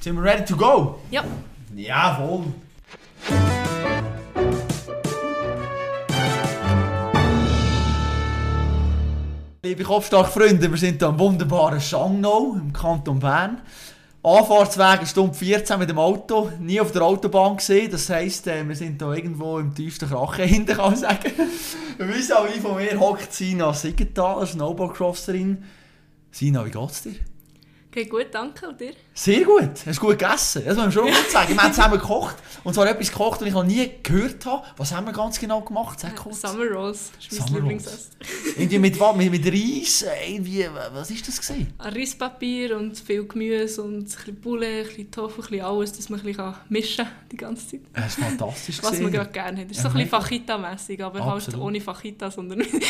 Sind wir ready to go? Ja. Jawohl. Liebe Kopfstark-Freunde, wir sind hier im wunderbaren Schangnau im Kanton Bern. Anfahrtsweg eine Stunde 14 mit dem Auto, nie auf der Autobahn gesehen. Das heisst, äh, wir sind hier irgendwo im tiefsten Krachen hinten, kann man sagen. Wie auch wie von mir hockt Sina Siegenthaler, Snowboardcrosserin. Sina, wie geht's dir? Geht gut, danke. Und dir? Sehr gut. Hast du gut gegessen? Das muss man schon gut sagen. Wir haben zusammen gekocht. Und zwar etwas gekocht, das ich noch nie gehört habe. Was haben wir ganz genau gemacht? Sag kurz. Summer Rolls. Das ist Summer Lieblingsessen. Irgendwie mit was? Mit, mit Reis? äh, Irgendwie, was ist das gewesen? Ein Reispapier und viel Gemüse und ein bisschen Poulet, ein bisschen Tofu, ein bisschen alles, dass man ein bisschen mischen kann die ganze Zeit. Es ist fantastisch Was man gerade gerne hat. Das ist so ein bisschen mega. Fajita-mässig, aber Absolut. halt ohne Fajita, sondern mit, mit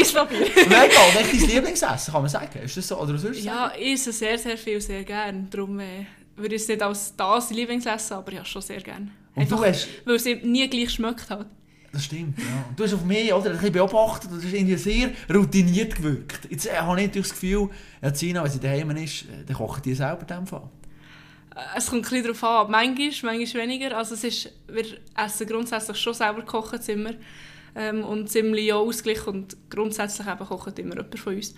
Reispapier. Mega. Dein Lieblingsessen, kann man sagen? Ist das so? Oder du Ja, ich esse sehr, sehr viel, sehr gerne. Darum äh, würde ich es nicht als das Lieblingsessen, aber ja, schon sehr gerne. Und du hast... weil es nie gleich schmeckt halt. Das stimmt, ja. Und du hast auf mich oder, ein bisschen beobachtet und du hast irgendwie sehr routiniert gewirkt. Jetzt äh, habe ich natürlich das Gefühl, ja, Sina, wenn sie daheim ist, äh, dann kocht die selber in dem Fall. Äh, Es kommt ein bisschen darauf an. Manchmal, manchmal weniger. Also es ist, wir essen grundsätzlich schon selber kochen immer. Ähm, und ziemlich auch ausgeglichen. Und grundsätzlich eben kocht immer jemand von uns.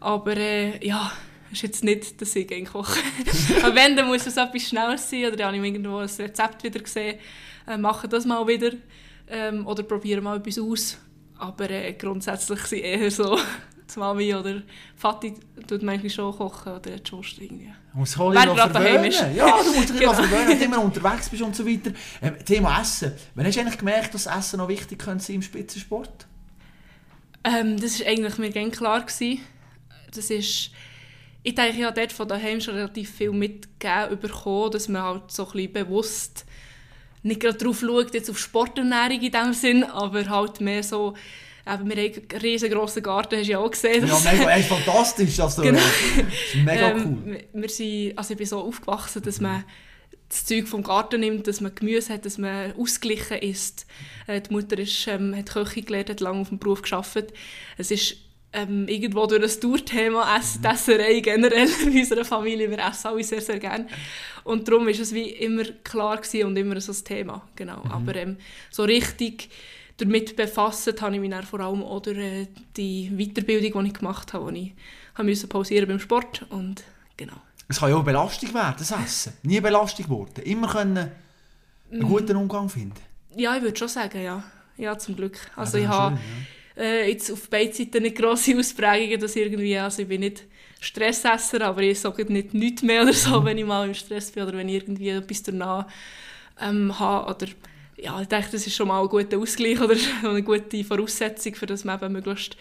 Aber äh, ja, ist jetzt nicht, dass ich gerne koche. Aber wenn, dann muss es etwas Schnelles sein. Oder dann habe ich irgendwo ein Rezept wieder gesehen. Äh, mache das mal wieder. Ähm, oder probiere mal etwas aus. Aber äh, grundsätzlich sind eher so... Die Mami oder Vati tut manchmal schon kochen oder die Schwester irgendwie. Dich Wer noch verwöhnen. Ja, du musst dich genau. Genau. verwöhnen, wenn du immer unterwegs bist und so weiter. Ähm, Thema Essen. Wann hast du eigentlich gemerkt, dass Essen noch wichtig könnte sein im Spitzensport? Ähm, das war eigentlich mir gerne klar. Gewesen. Das ist, ich denke, ich habe dort von daheim schon relativ viel mitgegeben bekommen, dass man halt so ein bisschen bewusst nicht gerade darauf schaut, jetzt auf Sporternährung in dem Sinn, aber halt mehr so, eben, wir haben einen riesengroßen Garten, hast du ja auch gesehen. Ja, mega, ey, fantastisch. Also, Genau. Das ist mega ähm, cool. wir- Wir sind, also ich bin so aufgewachsen, dass man das Zeug vom Garten nimmt, dass man Gemüse hat, dass man ausgeglichen ist. Äh, die Mutter ist, ähm, hat Köche gelernt, hat lange auf dem Beruf gearbeitet. Es ist ähm, irgendwo durch das Tourthema Ess, Mhm. die Esserei generell in unserer Familie. Wir essen alle sehr, sehr gerne. Und darum ist es wie immer klar gewesen und immer so ein Thema. Genau. Mhm. Aber ähm, so richtig damit befasst habe ich mich dann vor allem durch äh, die Weiterbildung, die ich gemacht habe, wo ich habe müssen pausieren beim Sport und genau. Es kann ja auch Belastung werden, das Essen. Nie Belastung geworden. Immer können einen Mhm. guten Umgang finden. Ja, ich würde schon sagen, ja. Ja, zum Glück. Also Ja, ich habe schön, äh, jetzt auf beiden Seiten nicht grosse Ausprägungen, dass irgendwie, also ich bin nicht Stressesser, aber ich sage nicht nichts mehr oder Mhm. so, wenn ich mal im Stress bin oder wenn ich irgendwie etwas danach ähm, habe oder ja, ich denke, das ist schon mal ein guter Ausgleich oder eine gute Voraussetzung, für dass man eben möglichst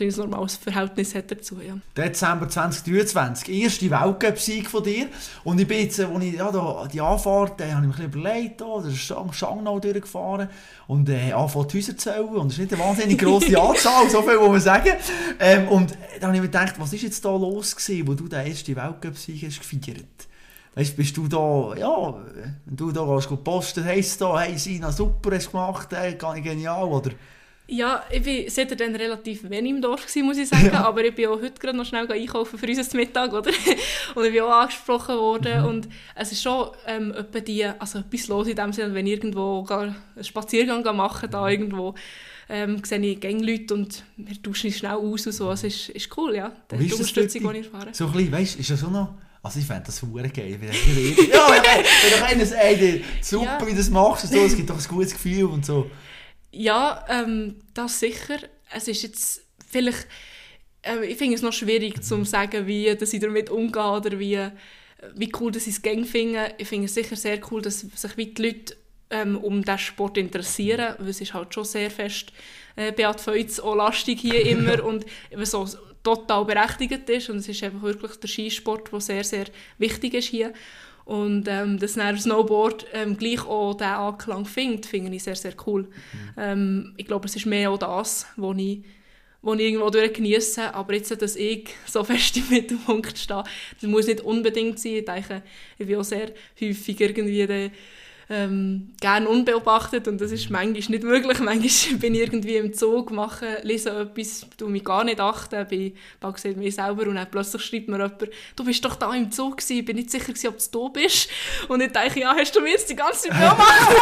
ein normales Verhältnis hat dazu, ja. Dezember 2023, erste Weltcup-Sieg von dir. Und ich bin jetzt, als ich ja, da, die Anfahrt, äh, habe ich mir ein bisschen überlegt, da, da ist Schangnau durchgefahren und äh, angefangen die Häuser zu zählen. Und es ist nicht eine wahnsinnig grosse Anzahl, so viel muss man sagen. Ähm, und dann habe ich mir gedacht, was ist jetzt da los gewesen, wo du den ersten Weltcup-Sieg hast gefeiert? Weißt, bist du da, ja, wenn du da gehst, posten, heisst da, hey Sina, super, hast gemacht, hey, genial, oder? Ja, ich war seitdem dann relativ wenig im Dorf, gewesen, muss ich sagen. Aber ich bin auch heute gerade noch schnell einkaufen für unseren Mittag, oder? Und ich bin auch angesprochen worden. Und es ist schon ähm, etwa die, also etwas los in dem Sinne, wenn ich irgendwo gar einen Spaziergang gehe machen da irgendwo, ähm, sehe ich gerne Leute und wir tauschen uns schnell aus und so. Es ist, ist cool, ja. Die Wie ist das Unterstützung, die ich erfahre. So ein bisschen, weißt du, ist das so noch... Also ich fände das verdammt geil. Ja, wenn doch einer sagt, super, Ja. wie du das machst und so, es gibt doch ein gutes Gefühl und so. Ja, ähm, das sicher. Es ist jetzt vielleicht, äh, ich finde es noch schwierig zu sagen, wie dass ich damit umgehe oder wie, wie cool dass ich es gang finde. Ich finde es sicher sehr cool, dass sich wie die Leute ähm, um diesen Sport interessieren, weil es ist halt schon sehr fest äh, Beat Feutz auch lastig hier immer und so total berechtigt ist und es ist einfach wirklich der Skisport, der sehr, sehr wichtig ist hier. Und ähm, dass dann Snowboard ähm, gleich auch diesen Anklang findet, finde ich sehr, sehr cool. Ähm, ich glaube, es ist mehr auch das, was ich, was ich irgendwo durch genieße. Aber jetzt, dass ich so fest im Mittelpunkt stehe, das muss nicht unbedingt sein. Ich denke, ich bin auch sehr häufig irgendwie der, ähm, gerne unbeobachtet und das ist manchmal nicht möglich. Manchmal bin ich irgendwie im Zug, mache, lese etwas, tu mich gar nicht achten, bin bald mir selber und dann plötzlich schreibt mir jemand, du bist doch da im Zug gewesen, bin nicht sicher gewesen, ob du da bist. Und ich denke, ja, hast du mir jetzt die ganze Zeit beobachtet?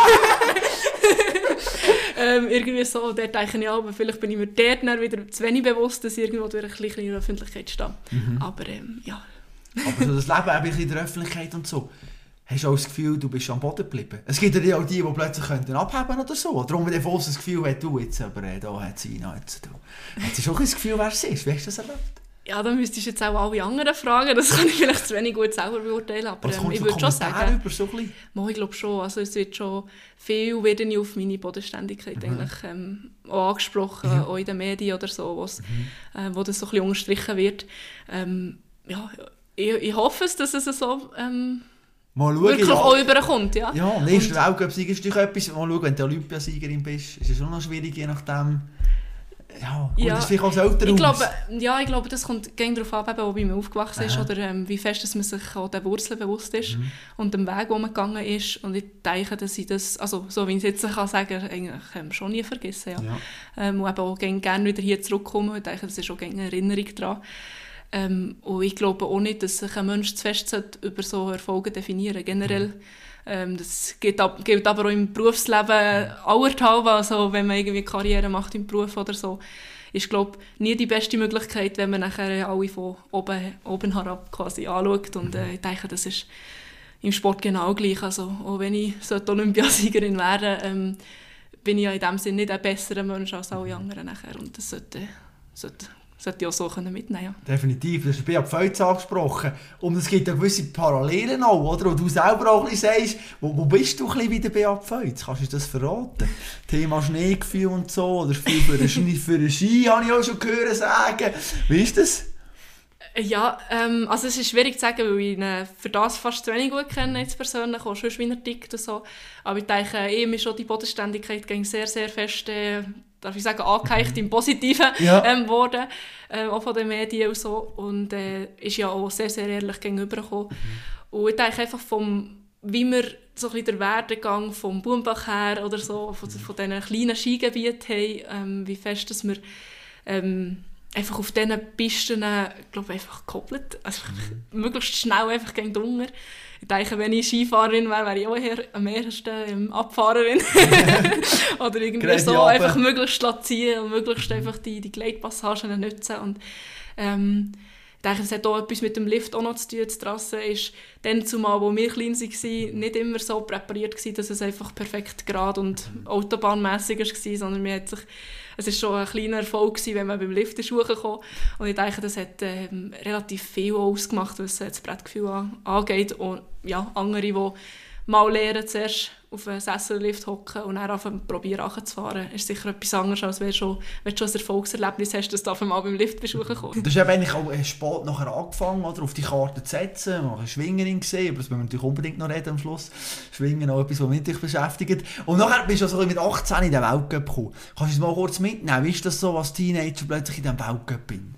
ähm, irgendwie so, dort denke ich, aber vielleicht bin ich mir dort dann wieder zu wenig bewusst, dass ich irgendwo durch ein bisschen in der Öffentlichkeit stehe. Mhm. Aber ähm, ja. aber so das Leben ein bisschen in der Öffentlichkeit und so, hast du auch das Gefühl, du bist am Boden geblieben? Es gibt ja auch die, die plötzlich könnten abheben oder so. Darum, wenn der Voss das Gefühl hat, du jetzt, aber äh, da hat sie noch jetzt. Du. Hat sie schon das Gefühl, wer sie ist? Wie hast du das erlebt? Ja, dann müsstest du jetzt auch alle anderen fragen. Das kann ich vielleicht zu wenig gut selber beurteilen. Aber ähm, ich würde schon sagen, über so ein ich glaube schon. Also es wird schon viel werde ich auf meine Bodenständigkeit mhm. eigentlich, ähm, auch angesprochen, ja. auch in den Medien oder so, mhm. äh, wo das so ein bisschen unterstrichen wird. Ähm, ja, ich, ich hoffe es, dass es so ähm, Mal schauen, wirklich ja. auch überkommt. Ja, ja nächste Weltcup-Sieger ist natürlich etwas. Mal schauen, wenn du Olympiasiegerin bist, ist es schon noch schwierig, je nachdem ja, gut, ja, das vielleicht als Eltern ich glaube, Ja, ich glaube, das kommt gegen darauf ab, wo man aufgewachsen ist oder ähm, wie fest dass man sich auch der Wurzeln bewusst ist mhm. und dem Weg, wo man gegangen ist. Und ich denke, dass ich das, also so wie ich es jetzt kann sagen eigentlich ähm, schon nie vergessen. Ja. ja. Ähm, und eben auch gerne wieder hier zurückkommen. Ich denke, das ist auch eine Erinnerung daran. Ähm, und ich glaube auch nicht, dass sich ein Mensch zu fest über so Erfolge definieren Generell mhm ähm, das gilt, ab, gilt, aber auch im Berufsleben allerhalb. Also wenn man irgendwie Karriere macht im Beruf oder so, ist glaube nie die beste Möglichkeit, wenn man nachher alle von oben, oben herab quasi anschaut. Und äh, ich denke, das ist im Sport genau gleich. Also auch wenn ich Olympiasiegerin wäre, ähm, bin ich ja in dem Sinne nicht ein besserer Mensch als alle anderen nachher. Und das sollte, sollte sollte ich auch so mitnehmen ja. Definitiv, du hast Beat Feutz angesprochen. Und es gibt ja gewisse Parallelen auch, oder? Wo du selber auch ein bisschen sagst, wo, wo bist du ein bisschen wie der Beat Feutz? Kannst du das verraten? Thema Schneegefühl und so, oder viel für den Ski, für den Ski habe ich auch schon gehört sagen. Wie ist das? Ja, ähm, also es ist schwierig zu sagen, weil ich ihn für das fast zu wenig gut kenne, jetzt persönlich, auch schon wie er tickt und so. Aber ich denke, ihm ist schon die Bodenständigkeit sehr, sehr fest äh, darf ich sagen, angeheicht im Positiven ja. ähm, worden, äh, auch von den Medien und so. Und äh, ist ja auch sehr, sehr ehrlich gegenübergekommen. Mhm. Und ich denke einfach vom, wie wir so ein bisschen den Werdegang vom Bumbach her oder so, von, mhm. von diesen kleinen Skigebieten haben, ähm, wie fest dass wir ähm, einfach auf diesen Pisten, glaube einfach gekoppelt, also mhm. möglichst schnell einfach gegen den Hunger ich denke, wenn ich Skifahrerin wäre, wäre ich auch eher am ehesten ähm, Abfahrerin. Oder irgendwie so einfach möglichst ziehen und möglichst einfach die, die Gleitpassagen nutzen. Und, ähm, ich denke, es hat auch etwas mit dem Lift auch noch zu tun. Die Trasse ist dann zumal, wo wir klein waren, nicht immer so präpariert gewesen, dass es einfach perfekt gerade und autobahnmässig war, sondern man hat sich es war schon ein kleiner Erfolg gewesen, wenn man beim Lift ist hochgekommen Und ich denke, das hat ähm, relativ viel ausgemacht, was das Brettgefühl angeht. Und ja, andere, die mal lernen, zuerst auf einen Sessellift hocken und dann anfangen probieren fahren, ist sicher etwas anderes, als wenn, schon, wenn du schon ein Erfolgserlebnis hast, dass du auf einmal beim Lift bist hochgekommen. Du hast eben eigentlich auch Sport nachher angefangen, oder, auf die Karte zu setzen, mal eine Schwingerin gesehen, aber das müssen wir natürlich unbedingt noch reden am Schluss. Schwingen auch etwas, was mich natürlich beschäftigt. Und nachher bist du also mit 18 in den Weltcup gekommen. Kannst du es mal kurz mitnehmen? Wie ist das so, als Teenager plötzlich in diesem Weltcup bin?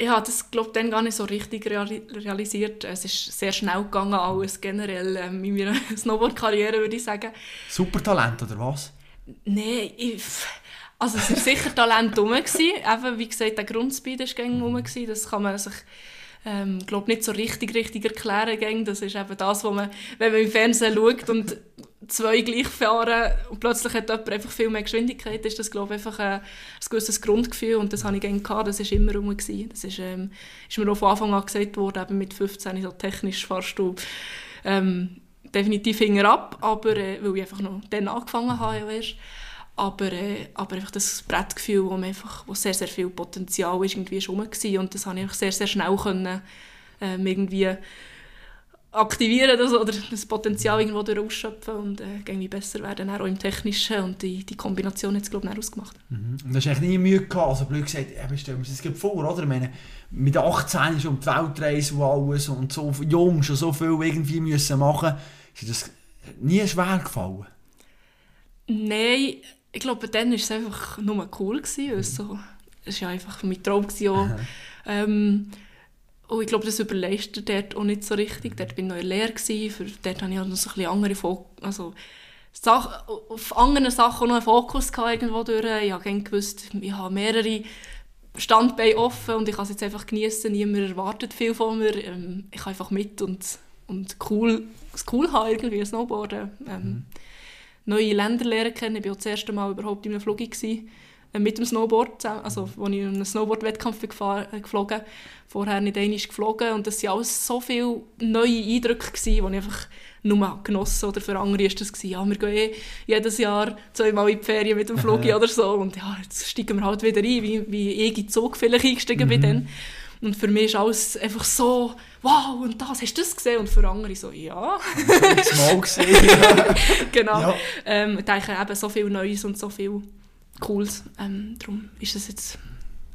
Ich habe das glaube dann gar nicht so richtig realisiert. Es ist sehr schnell gegangen, alles generell ähm, in meiner Snowboard-Karriere, würde ich sagen. Super Talent, oder was? Nein, ich, also es war sicher Talent rum. Eben, wie gesagt, der Grundspeed war rum. Das kann man sich ähm, glaube nicht so richtig, richtig erklären. Das ist eben das, was man, wenn man im Fernsehen schaut und zwei gleich fahren und plötzlich hat jemand einfach viel mehr Geschwindigkeit, ist das glaube ich einfach ein, ein gewisses Grundgefühl und das habe ich gerne gehabt, das war immer rum. Gewesen. Das ist, ähm, ist mir auch von Anfang an gesagt worden, eben mit 15 so technisch fahrst du ähm, definitiv ab, aber äh, weil ich einfach noch dann angefangen habe ja. Aber, äh, aber einfach das Brettgefühl, wo, einfach, wo sehr, sehr viel Potenzial ist, irgendwie schon und das habe ich sehr, sehr schnell können, ähm, irgendwie aktivieren das, oder das Potenzial irgendwo ausschöpfen und äh, irgendwie besser werden, auch im Technischen und die, die Kombination hat es glaube ich ausgemacht. Mhm. Und du hast eigentlich nie Mühe gehabt, also blöd gesagt, eben, stellen wir das vor, oder? Ich meine, mit 18 schon um die Weltreise und alles und so jung schon so viel irgendwie müssen machen, ist das nie schwer gefallen? Nein, ich glaube, dann war es einfach nur cool gewesen, mhm. so, es war einfach mein Traum gewesen, auch, ähm, oh, ich glaube, das überleistet dort auch nicht so richtig. Dort war ich noch in Lehre, für, dort hatte ich halt noch so ein bisschen andere Fok also, Sach auf anderen Sachen noch einen Fokus gehabt, irgendwo durch. Ich habe gewusst, ich habe mehrere Standbeine offen und ich kann es jetzt einfach genießen. Niemand erwartet viel von mir. Ähm, ich kann einfach mit und, und cool, es cool haben, irgendwie Snowboarden. Ähm, mhm. Neue Länder lernen kennen. Ich war auch das erste Mal überhaupt in einem Flug gewesen, mit dem Snowboard, also als ich in einem Snowboard-Wettkampf äh, geflogen vorher nicht einmal geflogen und das waren alles so viele neue Eindrücke, die ich einfach nur genossen oder für andere war das, gewesen, ja, wir gehen eh jedes Jahr zweimal in die Ferien mit dem Flug oder so und ja, jetzt steigen wir halt wieder ein, wie, wie ich in Zug vielleicht eingestiegen mhm. bin dann. Und für mich ist alles einfach so, wow, und das, hast du das gesehen? Und für andere so, ja. Ich mal gesehen. genau. Ja. Ähm, ich denke eben so viel Neues und so viel Cooles. Ähm, darum ist das jetzt,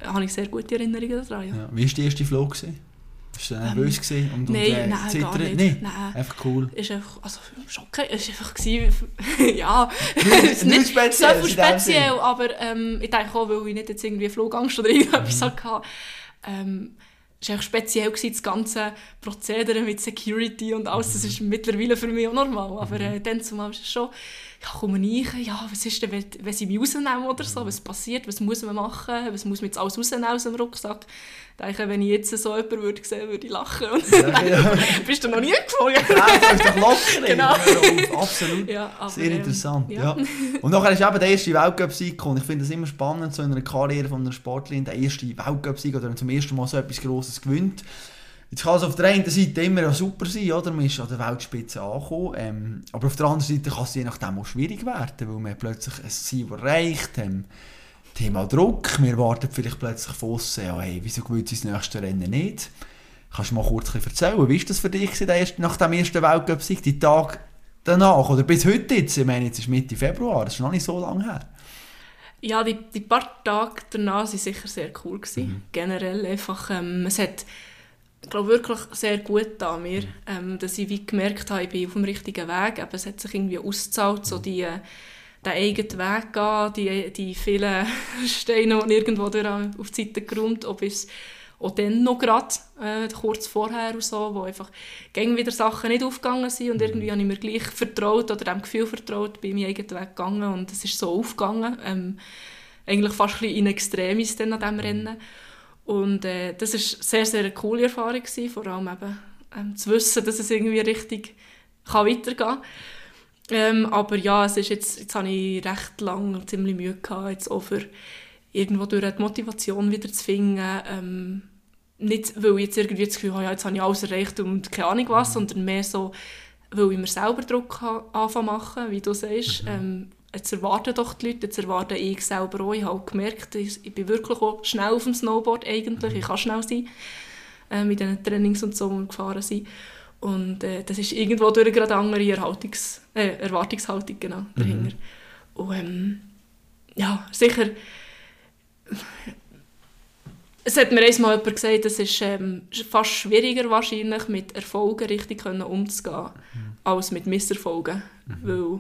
habe ich sehr gute Erinnerungen daran. Ja. Ja. Wie war der erste Flug? Gewesen? Bist du nervös ähm, und, nein, und, äh, nein, zittern? gar nicht. Nee, nein. Einfach cool. Ist einfach, also schocken, es war einfach, gewesen, ja, nicht, nicht speziell, so speziell aber ähm, ich denke auch, weil ich nicht jetzt irgendwie Flugangst oder irgendetwas mhm. hatte, ähm, es war speziell, gewesen, das ganze Prozedere mit Security und alles, das ist mittlerweile für mich auch normal, aber mhm. äh, dann zumal ist es schon ja, komme ich ja, was ist denn, wenn, wenn sie mich rausnehmen oder so, was passiert, was muss man machen, was muss man jetzt alles rausnehmen aus dem Rucksack. Ich denke, wenn ich jetzt so jemanden würde sehen, würde ich lachen. Und ja, ja. bist du noch nie geflogen? Ja, das ist doch locker. genau. Absolut. Ja, aber, Sehr interessant. Ähm, ja. Und nachher ist eben der erste Weltcup-Sieg und ich finde es immer spannend, so in einer Karriere von einer Sportlerin, der erste Weltcup-Sieg oder zum ersten Mal so etwas Grosses gewinnt. Jetzt kann es auf der einen Seite immer super sein, oder? man ist an der Weltspitze angekommen, ähm, aber auf der anderen Seite kann es je nachdem auch schwierig werden, weil man plötzlich ein Ziel erreicht, ähm, Thema Druck, wir warten vielleicht plötzlich von außen, ja, hey, wieso gewinnt sie das nächste Rennen nicht? Kannst du mal kurz erzählen, wie war das für dich nach dem ersten Weltcup-Sieg, die Tag danach oder bis heute jetzt? Ich meine, jetzt ist Mitte Februar, das ist noch nicht so lange her. Ja, die, die paar Tage danach waren sicher sehr cool. Mhm. Generell einfach, ähm, es hat glaube wirklich sehr gut an mir, ähm, dass ich wie gemerkt habe, ich bin auf dem richtigen Weg. Aber es hat sich irgendwie ausgezahlt, so die, äh, den eigenen Weg gehen, die, die vielen Steine, die irgendwo durch auf die Seite geräumt, ob es auch dann noch gerade, äh, kurz vorher und so, wo einfach gegen wieder Sachen nicht aufgegangen sind und irgendwie habe ich mir gleich vertraut oder dem Gefühl vertraut, bin meinen eigenen Weg gegangen und es ist so aufgegangen. Ähm, eigentlich fast ein bisschen in Extremis dann an diesem Rennen. Und äh, das war sehr, sehr eine coole Erfahrung, gewesen, vor allem eben, ähm, zu wissen, dass es irgendwie richtig kann weitergehen kann. Ähm, aber ja, es ist jetzt, jetzt habe ich recht lange ziemlich Mühe gehabt, jetzt auch für irgendwo durch die Motivation wieder zu finden. Ähm, nicht, weil ich jetzt irgendwie das Gefühl habe, ja, jetzt habe ich alles erreicht und keine Ahnung was, mhm. sondern mehr so, weil ich mir selber Druck anfangen machen, wie du sagst. Mhm. Ähm, jetzt erwarten doch die Leute, jetzt erwarte ich selber auch. Ich habe gemerkt, ich, bin wirklich auch schnell auf dem Snowboard eigentlich, mhm. ich kann schnell sein, äh, mit den Trainings und so, die gefahren sind. Und äh, das ist irgendwo durch gerade eine andere Erhaltungs äh, Erwartungshaltung genau, mhm. dahinter. Und ähm, ja, sicher, es hat mir einmal jemand gesagt, es ist ähm, fast schwieriger wahrscheinlich mit Erfolgen richtig umzugehen, mhm. als mit Misserfolgen, mhm. weil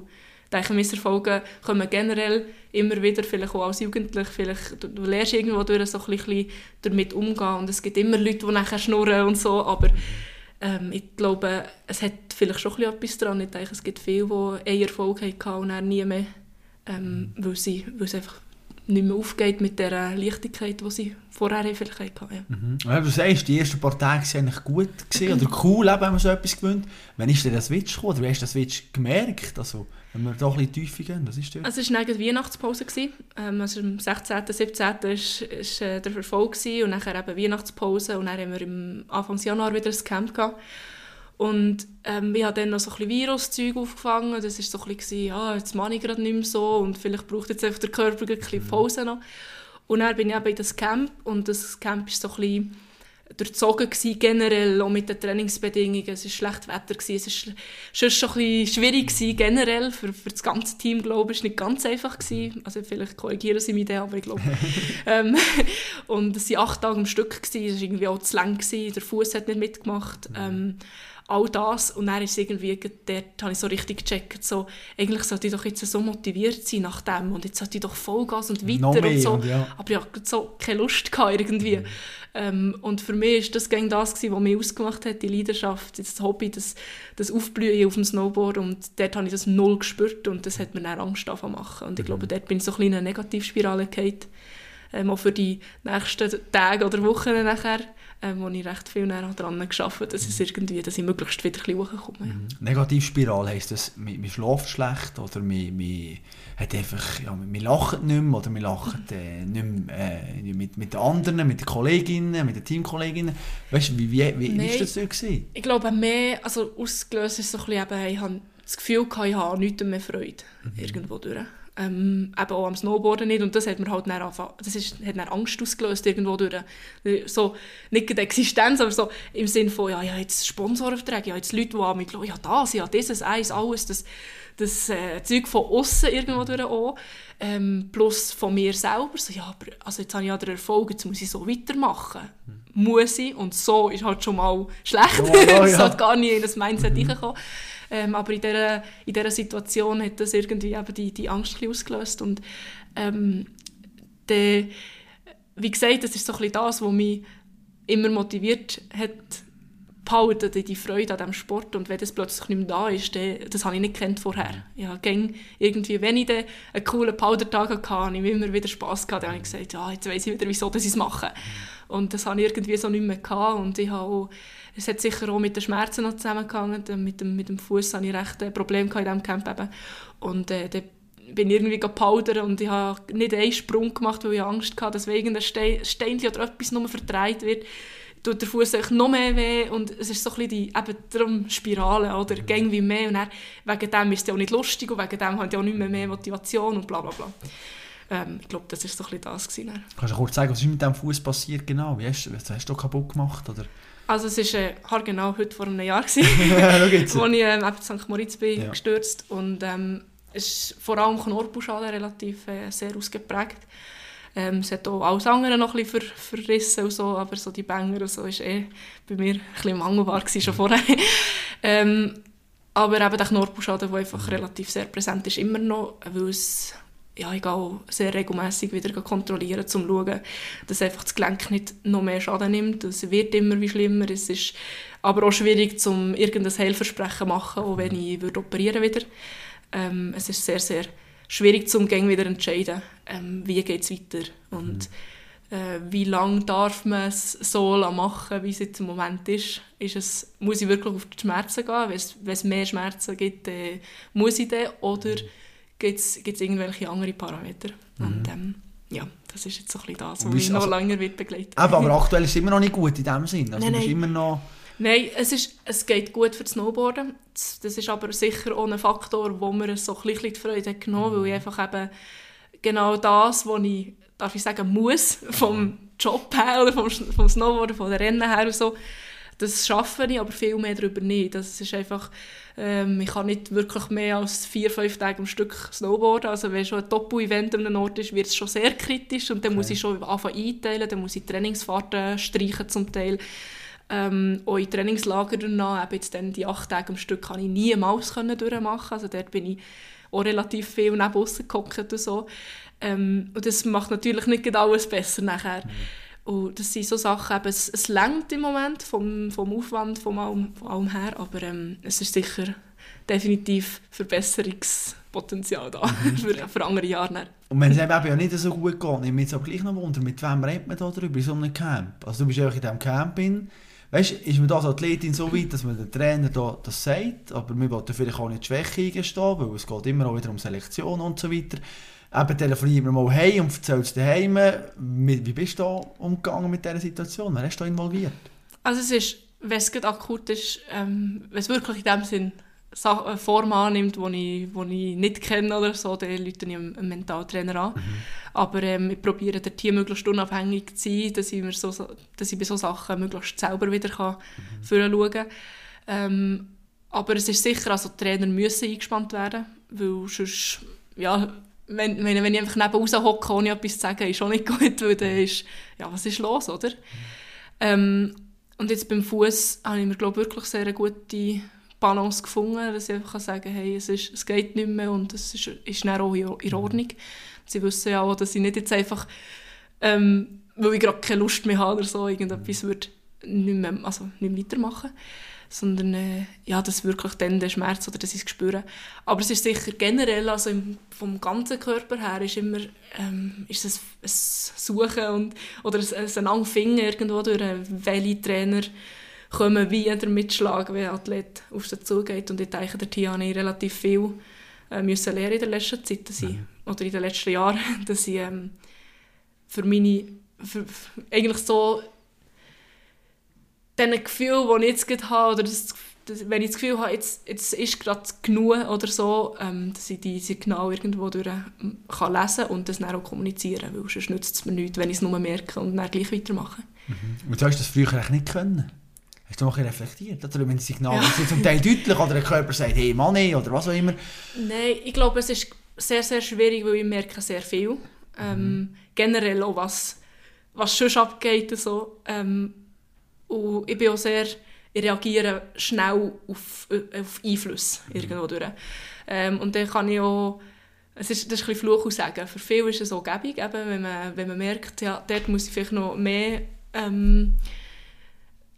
denke, Misserfolge kommen generell immer wieder, vielleicht auch als Jugendlich, vielleicht, du, lernst irgendwo durch so ein bisschen damit umgehen und es gibt immer Leute, die nachher schnurren und so, aber ähm, ich glaube, es hat vielleicht schon etwas dran. Ich denke, es gibt viele, die einen Erfolg hatten und dann nie mehr, ähm, weil, sie, weil sie einfach nicht mehr aufgeht mit der Leichtigkeit, die sie vorher vielleicht hatten. Ja. Mhm. Du sagst, die ersten paar Tage waren eigentlich gut gewesen, oder cool, wenn man so etwas gewöhnt. Wann ist denn der Switch gekommen? Oder hast du den Switch gemerkt? Also, wenn wir da ein bisschen tiefer gehen, was ist das? Also es war eine Weihnachtspause. Ähm, also am 16., 17. war äh, der Verfolg und dann eben Weihnachtspause und dann haben wir im Anfang Januar wieder ein Camp gehabt. Und ähm, ich habe dann noch so ein bisschen Viruszeug aufgefangen. Das war so ein bisschen, ja, jetzt mache ich gerade nicht mehr so und vielleicht braucht jetzt einfach der Körper ein bisschen mhm. Pause noch. Und dann bin ich eben in das Camp und das Camp ist so ein bisschen durchzogen gewesen, generell, auch mit den Trainingsbedingungen. Es war schlecht Wetter, gewesen. es war schon, schon ein bisschen schwierig gewesen, generell, für, für das ganze Team, glaube ich, es nicht ganz einfach gewesen. Also vielleicht korrigieren sie mich da, aber ich glaube. ähm, und es waren acht Tage am Stück, gewesen. es war irgendwie auch zu lang, gewesen. der Fuß hat nicht mitgemacht. Ähm, all das. Und dann ist irgendwie, dort habe ich so richtig gecheckt, so, eigentlich sollte ich doch jetzt so motiviert sein nach dem und jetzt sollte ich doch Vollgas und weiter mehr, und so. und ja. Aber ich hatte so keine Lust gehabt irgendwie. Mhm. Ähm, und für mich war das gegen das, gewesen, was mich ausgemacht hat, die Leidenschaft, das Hobby, das, das Aufblühen auf dem Snowboard und dort habe ich das null gespürt und das hat mir dann Angst zu machen. Und ich glaube, dort bin ich so ein bisschen in eine Negativspirale gefallen ähm, auch für die nächsten Tage oder Wochen nachher, ähm, wo ich recht viel daran geschafft habe, dass, es irgendwie, dass ich möglichst wieder ein bisschen hochkomme. Ja. Negativspirale heisst das, man, man schläft schlecht oder man, man, hat einfach, ja, man, lacht nicht mehr oder man lacht äh, nicht mehr äh, mit, mit den anderen, mit den Kolleginnen, mit den Teamkolleginnen. Weißt du, wie, wie, wie Nein. ist das so gewesen? Ich glaube, mehr, also ausgelöst ist so ein bisschen, eben, ich habe das Gefühl ich habe nichts mehr Freude irgendwo durch. Ähm, eben auch am Snowboarden nicht und das hat mir halt dann angefangen, das ist, hat dann Angst ausgelöst irgendwo durch. So, nicht die Existenz, aber so im Sinne von, ja, ich habe jetzt Sponsoraufträge, habe jetzt Leute, die an mich glauben, ja das, ja dieses, eins, alles, das, das äh, Zeug von außen irgendwo durch auch. Ähm, plus von mir selber, so, ja, aber also jetzt habe ich ja den Erfolg, jetzt muss ich so weitermachen. Muss ich und so ist halt schon mal schlecht, Ja, ja, es ja. sollte gar nicht in das Mindset reinkommen. Ähm, aber in dieser, in dieser Situation hat das irgendwie eben die, die Angst ein ausgelöst. Und ähm, der, wie gesagt, das ist so ein bisschen das, was mich immer motiviert hat, behalten, die, Freude an diesem Sport. Und wenn das plötzlich nicht mehr da ist, dann, das habe ich nicht gekannt vorher. Ich habe gäng irgendwie, wenn ich dann einen coolen Powder-Tag hatte, habe ich immer wieder Spass gehabt. Dann habe ich gesagt, ja, jetzt weiss ich wieder, wieso ich es mache. Und das habe ich irgendwie so nicht mehr gehabt. Und ich habe auch, es hat sicher auch mit den Schmerzen noch zusammengehangen. Mit dem, mit dem Fuß hatte ich recht ein Problem in diesem Camp eben. Und äh, dann bin ich irgendwie gepowdert und ich habe nicht einen Sprung gemacht, weil ich Angst hatte, dass wegen der Stein, Steinchen oder etwas nur verdreht wird, tut der Fuß eigentlich noch mehr weh und es ist so ein bisschen die eben darum Spirale oder gang wie mehr und dann, wegen dem ist es ja auch nicht lustig und wegen dem habe ich auch nicht mehr, mehr Motivation und bla bla bla. Ähm, ich glaube, das war so ein bisschen das. Gewesen. Kannst du kurz sagen, was ist mit diesem Fuß passiert genau? Wie hast, was hast du kaputt gemacht? Oder? Also es war äh, haargenau heute vor einem Jahr, gewesen, als ich ähm, in St. Moritz bin Ja. gestürzt und ähm, es ist vor allem Knorpelschade relativ äh, sehr ausgeprägt. Ähm, es hat auch alles andere noch ein bisschen ver verrissen und so, aber so die Banger und so ist eh bei mir ein bisschen mangelbar gewesen, schon vorher. ähm, aber eben der Knorpelschaden, der einfach relativ sehr präsent ist, immer noch, weil es ja, ich gehe sehr regelmässig wieder kontrollieren, um zu schauen, dass einfach das Gelenk nicht noch mehr Schaden nimmt. Es wird immer wie schlimmer. Es ist aber auch schwierig, um irgendein Heilversprechen zu machen, auch wenn ich würde operieren wieder. Ähm, es ist sehr, sehr schwierig, zum Gang wieder zu entscheiden, ähm, wie geht es weiter und äh, wie lange darf man es so machen, wie es jetzt im Moment ist. ist es, muss ich wirklich auf die Schmerzen gehen? Wenn es, wenn es mehr Schmerzen gibt, äh, muss ich dann? Oder gibt es irgendwelche andere Parameter? Und ähm, ja, das ist jetzt so ein bisschen das, was mich noch also- länger wird begleiten. Eben, aber aktuell ist es immer noch nicht gut in dem Sinn. Also Nein, nein. immer noch... Nein, es, ist, es geht gut für das Snowboarden. Das das ist aber sicher auch ein Faktor, wo mir so ein bisschen die Freude hat genommen weil ich einfach eben genau das, was ich, darf ich sagen, muss, vom Job her oder vom, vom Snowboarden, von den Rennen her und so, das schaffe ich, aber viel mehr darüber nicht. Das ist einfach, ähm, ich kann nicht wirklich mehr als vier, fünf Tage am Stück Snowboarden. Also wenn schon ein Topo-Event an einem Ort ist, wird es schon sehr kritisch und dann muss ich schon anfangen einteilen, dann muss ich Trainingsfahrten streichen zum Teil. Ähm, auch in Trainingslager danach, eben jetzt dann die acht Tage am Stück, kann ich nie eine Maus können durchmachen. Also dort bin ich auch relativ viel neben aussen gehockt und so. Ähm, und das macht natürlich nicht alles besser nachher. Und das sind so Sachen, eben, es, es längt im Moment vom, vom Aufwand, vom allem, von allem her, aber ähm, es ist sicher definitiv Verbesserungspotenzial da für, für andere Jahre. Dann. Und wenn es eben ja nicht so gut geht, ich jetzt aber gleich noch Wunder, mit wem redet man da drüber in so einem Camp? Also du bist einfach in diesem Camp in. Weißt ist man da als Athletin so weit, dass man den Trainer da das sagt, aber wir wollen vielleicht auch nicht die Schwäche eingestehen, weil es geht immer auch wieder um Selektion und so weiter. Eben telefonieren wir mal hey und erzählst es daheim. Wie bist du umgegangen mit dieser Situation? Wer du da involviert? Also es ist, wenn es gerade akut ist, ähm, wenn es wirklich in dem Sinn eine Form annimmt, die ich, ich nicht kenne oder so, dann rufe ich einen, Mentaltrainer an. Aber ähm, ich probiere der Team möglichst unabhängig zu sein, dass ich, mir so, dass ich bei solchen Sachen möglichst selber wieder kann mhm. schauen kann. Ähm, aber es ist sicher, also die Trainer müssen eingespannt werden, weil sonst, ja, wenn, wenn, wenn ich einfach neben hocke, ohne etwas zu sagen, ist auch nicht gut, weil dann ist, ja, was ist los, oder? Ähm, und jetzt beim Fuß habe ich mir glaube wirklich sehr eine gute Balance gefunden, dass ich einfach sagen kann, hey, es, ist, es geht nicht mehr und es ist, ist dann auch in mhm. Ordnung. Sie wissen ja auch, dass ich nicht jetzt einfach, ähm, weil ich gerade keine Lust mehr habe oder so, irgendetwas würde nicht mehr, also nicht weitermachen sondern äh, ja, das wirklich dann der Schmerz oder das ist spüren. Aber es ist sicher generell, also im, vom ganzen Körper her ist immer ähm, ist es ein Suchen und, oder ein, ein langen Finger irgendwo durch, welche Trainer kommen wieder mitschlagen, wenn ein Athlet auf sie zugeht. Und ich denke, der Tia habe ich relativ viel äh, müssen lernen in der letzten Zeit, dass ich, mhm. oder in den letzten Jahren, dass ich ähm, für meine, für, eigentlich so diesen Gefühl, die ich jetzt gerade habe, oder das, das, wenn ich das Gefühl habe, jetzt, jetzt ist gerade genug oder so, ähm, dass ich die Signale irgendwo durch ähm, kann lesen und das dann auch kommunizieren, weil sonst nützt es mir nichts, wenn ich es nur merke und dann gleich weitermache. Mhm. Und du hast das früher eigentlich nicht können? Hast du noch ein reflektiert? Oder wenn die Signale ja. sind zum Teil deutlich oder der Körper sagt, hey Mann, oder was auch immer? Nein, ich glaube, es ist sehr, sehr schwierig, weil ich merke sehr viel. Ähm, mhm. Generell auch, was, was schon abgeht so. Ähm, und ich bin auch sehr, ich reagiere schnell auf, auf Einflüsse mhm. irgendwo durch. Ähm, und dann kann ich auch, es ist, das ist ein Fluch und Sagen. Für viele ist es auch gäbig, eben, wenn, man, wenn man merkt, ja, dort muss ich vielleicht noch mehr ähm,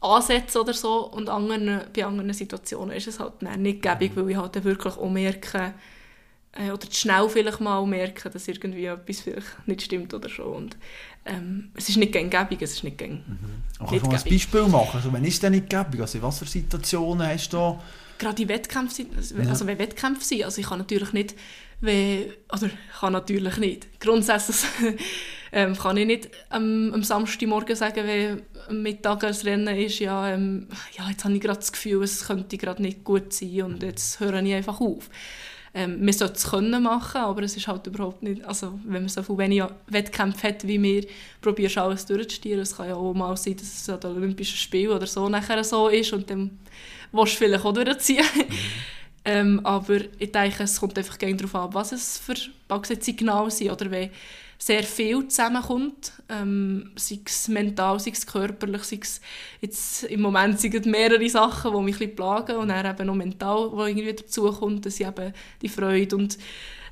ansetzen oder so. Und anderen, bei anderen Situationen ist es halt nicht gäbig, mhm. weil ich halt wirklich auch merke, äh, oder schnell vielleicht mal merken, dass irgendwie etwas vielleicht nicht stimmt oder so. Und ähm, es ist nicht gängig, es ist nicht gängig. Mhm. Kannst du mal ein Beispiel machen? Also, wenn ist denn nicht gängig? Also, in was für Situationen hast du da... Gerade in Wettkämpfen, also, ja. also wenn Wettkämpfe sind, also ich kann natürlich nicht, wenn, oder kann natürlich nicht, grundsätzlich ähm, kann ich nicht ähm, am Samstagmorgen sagen, wenn am Mittag ein Rennen ist, ja, ähm, ja jetzt habe ich gerade das Gefühl, es könnte gerade nicht gut sein und jetzt höre ich einfach auf. Ähm, man sollte es können machen, aber es ist halt überhaupt nicht, also wenn man so viel weniger Wettkämpfe hat wie wir, probierst du alles durchzustieren. Es kann ja auch mal sein, dass es an den Olympischen Spielen oder so nachher so ist und dann willst du vielleicht auch durchziehen. Mhm. ähm, aber ich denke, es kommt einfach darauf an, was es für Signale sind oder wenn sehr viel zusammenkommt, ähm, sei es mental, sei es körperlich, sei es jetzt im Moment sind es mehrere Sachen, die mich ein bisschen plagen und dann eben noch mental, wo irgendwie dazukommt, dass ich eben die Freude und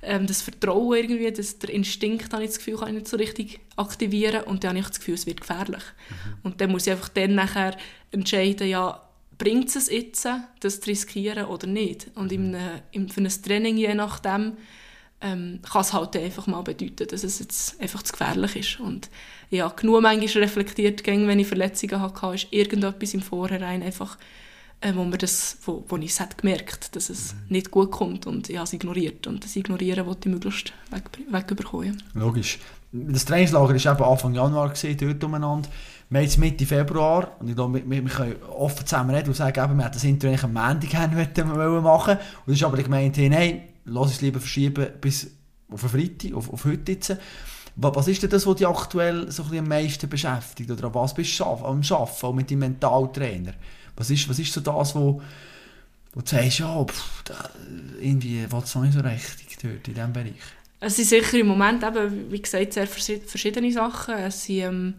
ähm, das Vertrauen irgendwie, dass der Instinkt, habe ich das Gefühl, kann ich nicht so richtig aktivieren und dann habe ich das Gefühl, es wird gefährlich. Mhm. Und dann muss ich einfach dann nachher entscheiden, ja, bringt es jetzt, das zu riskieren oder nicht. Und mhm. in, in, für ein Training, je nachdem, ähm, kann es halt einfach mal bedeuten, dass es jetzt einfach zu gefährlich ist. Und ja, genug manchmal reflektiert, wenn ich Verletzungen hatte, ist irgendetwas im Vorhinein einfach, äh, wo, mir das, wo, wo ich es gemerkt dass es mhm. nicht gut kommt und ich habe es ignoriert. Und das Ignorieren wollte ich möglichst weg, wegbekommen. Logisch. Das Trainingslager war eben Anfang Januar, gewesen, dort umeinander. Wir haben jetzt Mitte Februar und ich glaube, wir, wir können offen zusammen reden und sagen, eben, wir hätten das Intro eigentlich am Montag machen Und das ist aber Gemeinde, nein, lass es lieber verschieben bis auf Freitag, auf, auf heute jetzt. Was ist denn das, was dich aktuell so ein am meisten beschäftigt? Oder an was bist du am Arbeiten, auch mit deinem Mentaltrainer? Was ist, was ist so das, wo, wo du sagst, ja, pff, da, irgendwie will es noch nicht so richtig dort in diesem Bereich? Es sind sicher im Moment eben, wie gesagt, sehr verschiedene Sachen. Es sind, ähm,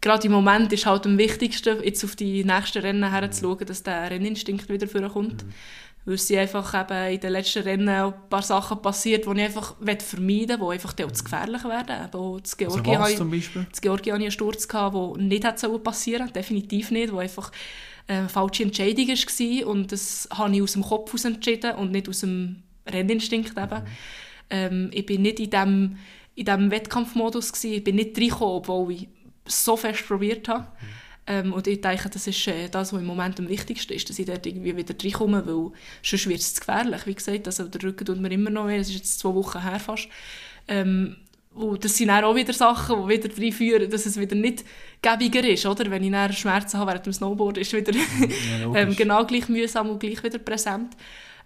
gerade im Moment ist halt am wichtigsten, jetzt auf die nächsten Rennen herzuschauen, dass der Renninstinkt wieder vorkommt. Mhm weil es einfach eben in den letzten Rennen ein paar Sachen passiert, die ich einfach vermeiden will, die einfach auch zu gefährlich werden. Eben auch das Georgien also zum Beispiel? Das Georgien einen Sturz gehabt, der nicht hätte passieren definitiv nicht, wo einfach eine falsche Entscheidung war und das habe ich aus dem Kopf heraus entschieden und nicht aus dem Renninstinkt eben. Mhm. Ähm, ich bin nicht in diesem in dem Wettkampfmodus gewesen. ich bin nicht reingekommen, obwohl ich so fest probiert habe. Mhm. Ähm, und ich denke, das ist äh, das, was im Moment am wichtigsten ist, dass ich dort irgendwie wieder reinkomme, weil sonst wird es zu gefährlich. Wie gesagt, also der Rücken tut mir immer noch weh, das ist jetzt zwei Wochen her fast. Ähm, und das sind dann auch wieder Sachen, die wieder darin führen, dass es wieder nicht gäbiger ist, oder? Wenn ich dann Schmerzen habe während dem Snowboard, ist wieder ja, ähm, genau gleich mühsam und gleich wieder präsent.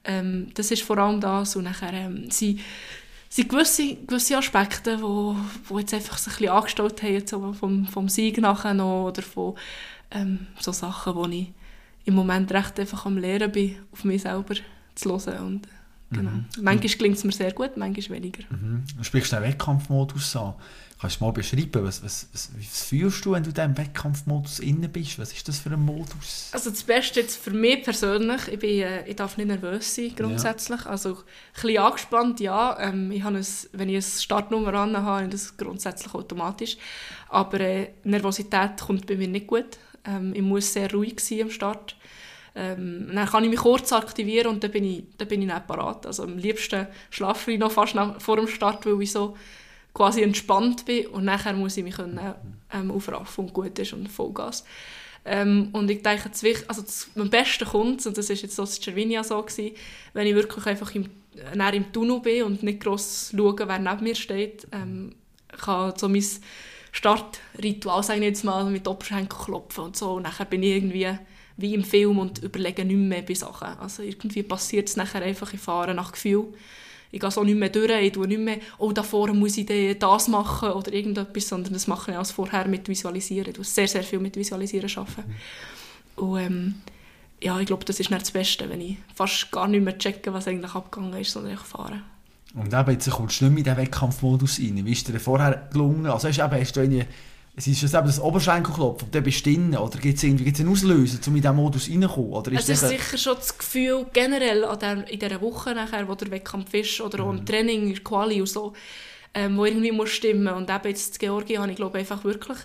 Ähm, das ist vor allem das. Und nachher ähm, sie sind gewisse, gewisse Aspekte, wo, wo jetzt einfach sich ein bisschen angestaut haben, so vom, vom Sieg nachher noch, oder von ähm, so Sachen, wo ich im Moment recht einfach am Lehren bin, auf mich selber zu hören und Genau. Manchmal gelingt es mir sehr gut, manchmal weniger. Mhm. Du sprichst den Wettkampfmodus an. Kannst du mal beschreiben, was, was, was, was fühlst du, wenn du in diesem Wettkampfmodus inne bist? Was ist das für ein Modus? Also das Beste jetzt für mich persönlich, ich, bin, äh, ich darf nicht nervös sein grundsätzlich. Ja. Also ein bisschen angespannt, ja. Ähm, ich habe ein, wenn ich eine Startnummer an habe, habe ich das grundsätzlich automatisch. Aber äh, Nervosität kommt bei mir nicht gut. Ähm, ich muss sehr ruhig sein am Start. Ähm, dann kann ich mich kurz aktivieren und dann bin ich, dann bin ich nicht parat. Also am liebsten schlafe ich noch fast nach, vor dem Start, weil ich so quasi entspannt bin und nachher muss ich mich können, ähm, aufraffen und gut ist und Vollgas. Ähm, und ich denke, das, also das, am besten kommt und das war jetzt das Cervinia so, gewesen, wenn ich wirklich einfach im, im Tunnel bin und nicht gross schaue, wer neben mir steht, ähm, kann so mein Startritual, sage ich jetzt mal, mit Oberschenkel klopfen und so und nachher bin ich irgendwie wie im Film und überlege nicht mehr bei Sachen. Also irgendwie passiert es nachher einfach, ich fahre nach Gefühl. Ich gehe so nicht mehr durch, ich tue nicht mehr, oh, da vorne muss ich das machen oder irgendetwas, sondern das mache ich als vorher mit Visualisieren. Ich sehr, sehr viel mit Visualisieren arbeiten. Und ähm, ja, ich glaube, das ist nicht das Beste, wenn ich fast gar nicht mehr checke, was eigentlich abgegangen ist, sondern ich fahre. Und eben, jetzt kommst du nicht mehr in diesen Wettkampfmodus rein. Wie ist dir vorher gelungen? Also hast eben, hast du eine es ist eben das Oberschenkelklopfen, dann bist du drin, oder gibt es irgendwie gibt's einen Auslöser, um in diesen Modus reinzukommen? Oder ist es ist sicher schon das Gefühl, generell an der, in dieser Woche nachher, wo der Wettkampf ist, oder auch im mhm. Training, in der Quali und so, ähm, wo irgendwie muss stimmen. Und eben jetzt in Georgien habe ich glaube einfach wirklich,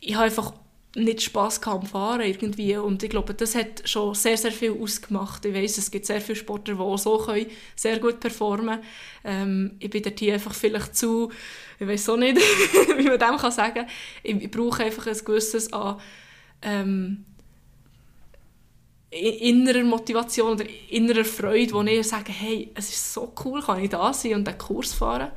ich habe einfach nicht Spass am Fahren irgendwie und ich glaube, das hat schon sehr, sehr viel ausgemacht. Ich weiß, es gibt sehr viele Sportler, die auch so können, sehr gut performen ähm, Ich bin dort hier einfach vielleicht zu, ich weiß auch nicht, wie man dem kann sagen ich, ich brauche einfach ein gewisses an ähm, innerer Motivation oder innerer Freude, wo ich sage, hey, es ist so cool, kann ich da sein und einen Kurs fahren.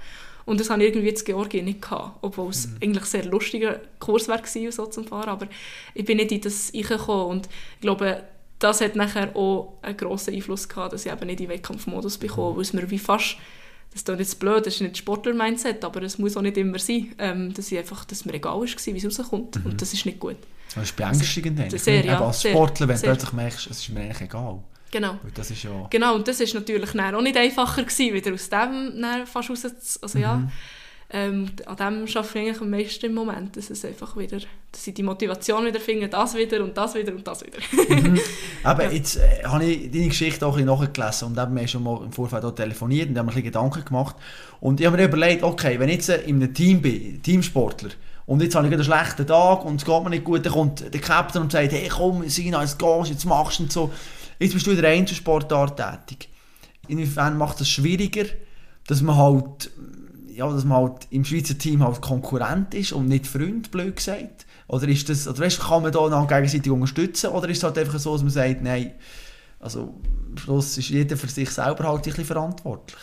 Und das hatte ich irgendwie in Georgien nicht gehabt, obwohl es mhm. eigentlich ein sehr lustiger Kurs war, so zum Fahren, aber ich bin nicht in das reingekommen und ich glaube, das hat nachher auch einen grossen Einfluss gehabt, dass ich eben nicht in den Wettkampfmodus bekomme, mhm. weil es mir wie fast das ist jetzt blöd, das ist nicht Sportler-Mindset, aber es muss auch nicht immer sein, ähm, dass, ich einfach, dass mir egal ist, wie es rauskommt. Mhm. Und das ist nicht gut. Das ist beängstigend. Also, sehr, ja, als Sportler, wenn du plötzlich merkst, es ist mir eigentlich egal. Genau. das ist ja... Genau, und das ist natürlich auch nicht einfacher gewesen, wieder aus dem fast raus also, ja, mhm. ähm, an dem arbeite ich eigentlich am meisten im Moment, dass, es einfach wieder, dass ich die Motivation wieder finde, das wieder und das wieder und das wieder. mhm. Aber ja. jetzt äh, habe ich deine Geschichte auch ein bisschen nachgelesen und eben, wir schon mal im Vorfeld auch telefoniert und haben mir ein bisschen Gedanken gemacht und ich habe mir überlegt, okay, wenn ich jetzt in einem Team bin, Teamsportler, und jetzt habe ich einen schlechten Tag und es geht mir nicht gut, dann kommt der Captain und sagt, hey komm, Sina, jetzt gehst jetzt machst du und so. Jetzt bist du in der Einzelsportart tätig. Inwiefern macht es schwieriger, dass man halt, ja, dass man halt im Schweizer Team halt Konkurrent ist und nicht Freund, blöd gesagt? Oder ist das, oder weißt, kann man da gegenseitig unterstützen? Oder ist es halt einfach so, dass man sagt, nein, also am Schluss ist jeder für sich selber halt ein bisschen verantwortlich?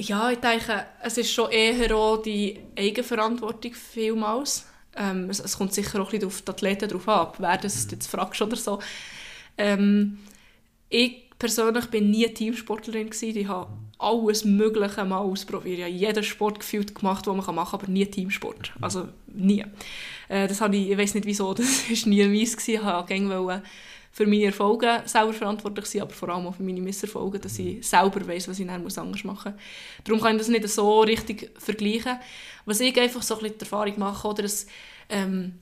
Ja, ich denke, es ist schon eher auch die Eigenverantwortung vielmals. Ähm, es, es, kommt sicher auch ein bisschen auf die Athleten drauf ab, wer das jetzt fragst oder so. Ähm, ich persönlich bin nie Teamsportlerin gewesen. Ich habe alles Mögliche mal ausprobiert. Ich habe jeden Sport gefühlt gemacht, den man machen kann, aber nie Teamsport. Also nie. Äh, das habe ich, ich weiß nicht wieso, das war nie meins. Ich wollte für meine Erfolge selber verantwortlich sein, aber vor allem auch für meine Misserfolge, dass ich selber weiß, was ich dann anders machen muss. Darum kann ich das nicht so richtig vergleichen. Was ich einfach so ein bisschen die Erfahrung mache, oder dass, ähm,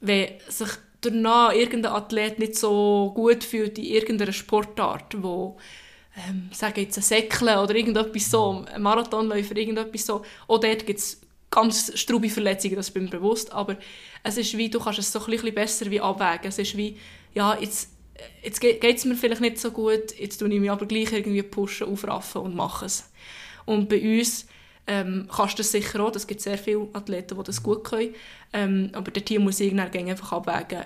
wenn sich danach irgendein Athlet nicht so gut fühlt in irgendeiner Sportart, wo ähm, sagen jetzt ein Säckle oder irgendetwas so, ein Marathonläufer, irgendetwas so, auch dort gibt es ganz strube Verletzungen, das bin mir bewusst, aber es ist wie, du kannst es so ein bisschen besser wie abwägen. Es ist wie, ja, jetzt, jetzt geht es mir vielleicht nicht so gut, jetzt tue ich mich aber gleich irgendwie pushen, aufraffen und mache es. Und bei uns ähm, kannst du das sicher auch, es gibt sehr viele Athleten, die das gut können, ähm, aber der Team muss irgendwann einfach abwägen,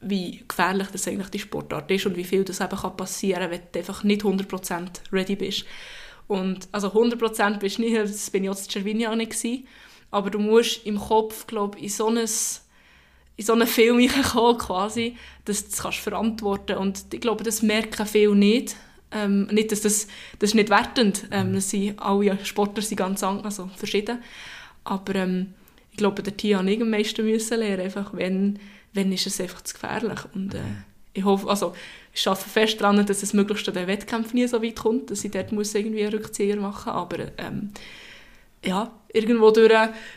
wie gefährlich das eigentlich die Sportart ist und wie viel das eben passieren kann, wenn du einfach nicht 100% ready bist. Und also 100% bist du nicht, das bin ich auch in Cervinia nicht gewesen, aber du musst im Kopf, glaube in so einen in so einen Film kommen, quasi, dass du das kannst verantworten Und ich glaube, das merken viele nicht. Ähm, nicht, dass das, das ist nicht wertend. Ähm, das sind, alle Sportler sind ganz also verschieden. Aber ähm, ich glaube, der Tia habe ich am meisten müssen lernen, einfach wenn, wenn ist es einfach zu gefährlich. Und äh, ich hoffe, also ich arbeite fest daran, dass es möglichst an den Wettkämpfen nie so weit kommt, dass ich dort muss irgendwie einen Rückzieher machen muss. Aber ähm, ja, irgendwo durch,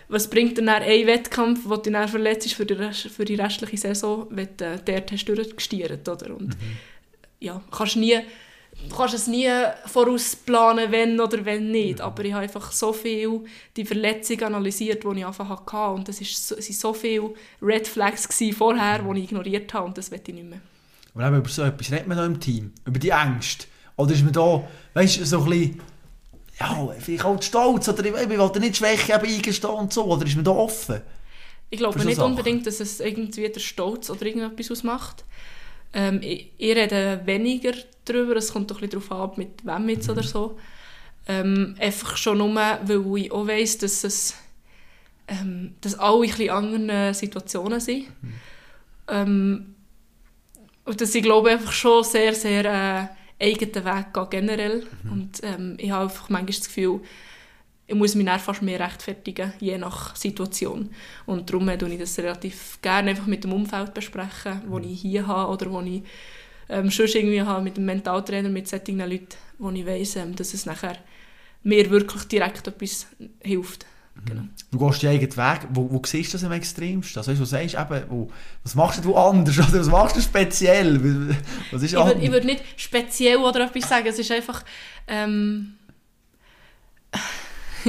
was bringt dann ein Wettkampf, wo du dann verletzt für die, Rest, für die restliche Saison, wenn du äh, dort hast durchgestiert, oder? Und mhm. ja, kannst nie, du kannst es nie vorausplanen, wenn oder wenn nicht, mhm. aber ich habe einfach so viel die Verletzung analysiert, die ich einfach hatte und es waren so, so viele Red Flags vorher, die ich ignoriert habe und das will ich nicht mehr. Aber eben über so etwas redet man da im Team, über die Ängste. Oder ist man da, weißt du, so ein bisschen ja, vielleicht auch stolz oder ich will nicht Schwäche eingestehen und so, oder ist man da offen? Ich glaube nicht Sachen? unbedingt, dass es irgendwie der Stolz oder irgendetwas ausmacht. Ähm, ich, ich, rede weniger darüber, es kommt doch ein bisschen darauf an, mit wem jetzt mhm. oder so. Ähm, einfach schon nur, weil ich auch weiss, dass es ähm, dass alle in bisschen anderen Situationen sind. Mhm. Ähm, und dass ich glaube einfach schon sehr, sehr äh, eigenen Weg gehen, generell. Mhm. Und ähm, ich habe einfach manchmal das Gefühl, ich muss mich dann fast mehr rechtfertigen, je nach Situation. Und darum tue ich das relativ gerne einfach mit dem Umfeld besprechen, mhm. das ich hier habe oder wo ich ähm, schon irgendwie habe mit dem Mentaltrainer, mit solchen Leuten, wo ich weiss, ähm, dass es nachher mir wirklich direkt etwas hilft. Genau. Du gehst deinen eigenen Weg. Wo, wo siehst du das am extremsten? Also, was sagst eben, wo, was machst du anders? Oder was machst du speziell? Was ist ich würde würd nicht speziell oder etwas sagen. Es ist einfach... Ähm,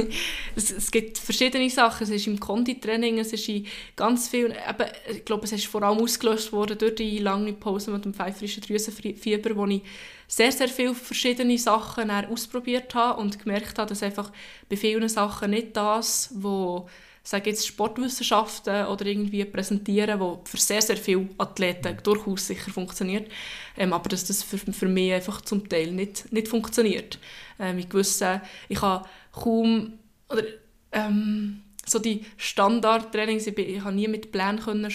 es, es, gibt verschiedene Sachen. Es ist im Konditraining, es ist in ganz viel... Eben, ich glaube, es ist vor allem ausgelöst worden durch die lange Pause mit dem pfeiferischen Drüsenfieber, wo ich sehr, sehr viele verschiedene Sachen ausprobiert habe und gemerkt habe, dass einfach bei vielen Sachen nicht das, wo sage jetzt Sportwissenschaften oder irgendwie präsentieren, wo für sehr, sehr viele Athleten durchaus sicher funktioniert, ähm, aber dass das für, für mich einfach zum Teil nicht, nicht funktioniert. Ähm, ich wusste, ich habe kaum, oder ähm, so die Standardtrainings, ich, ich habe nie mit Plänen arbeiten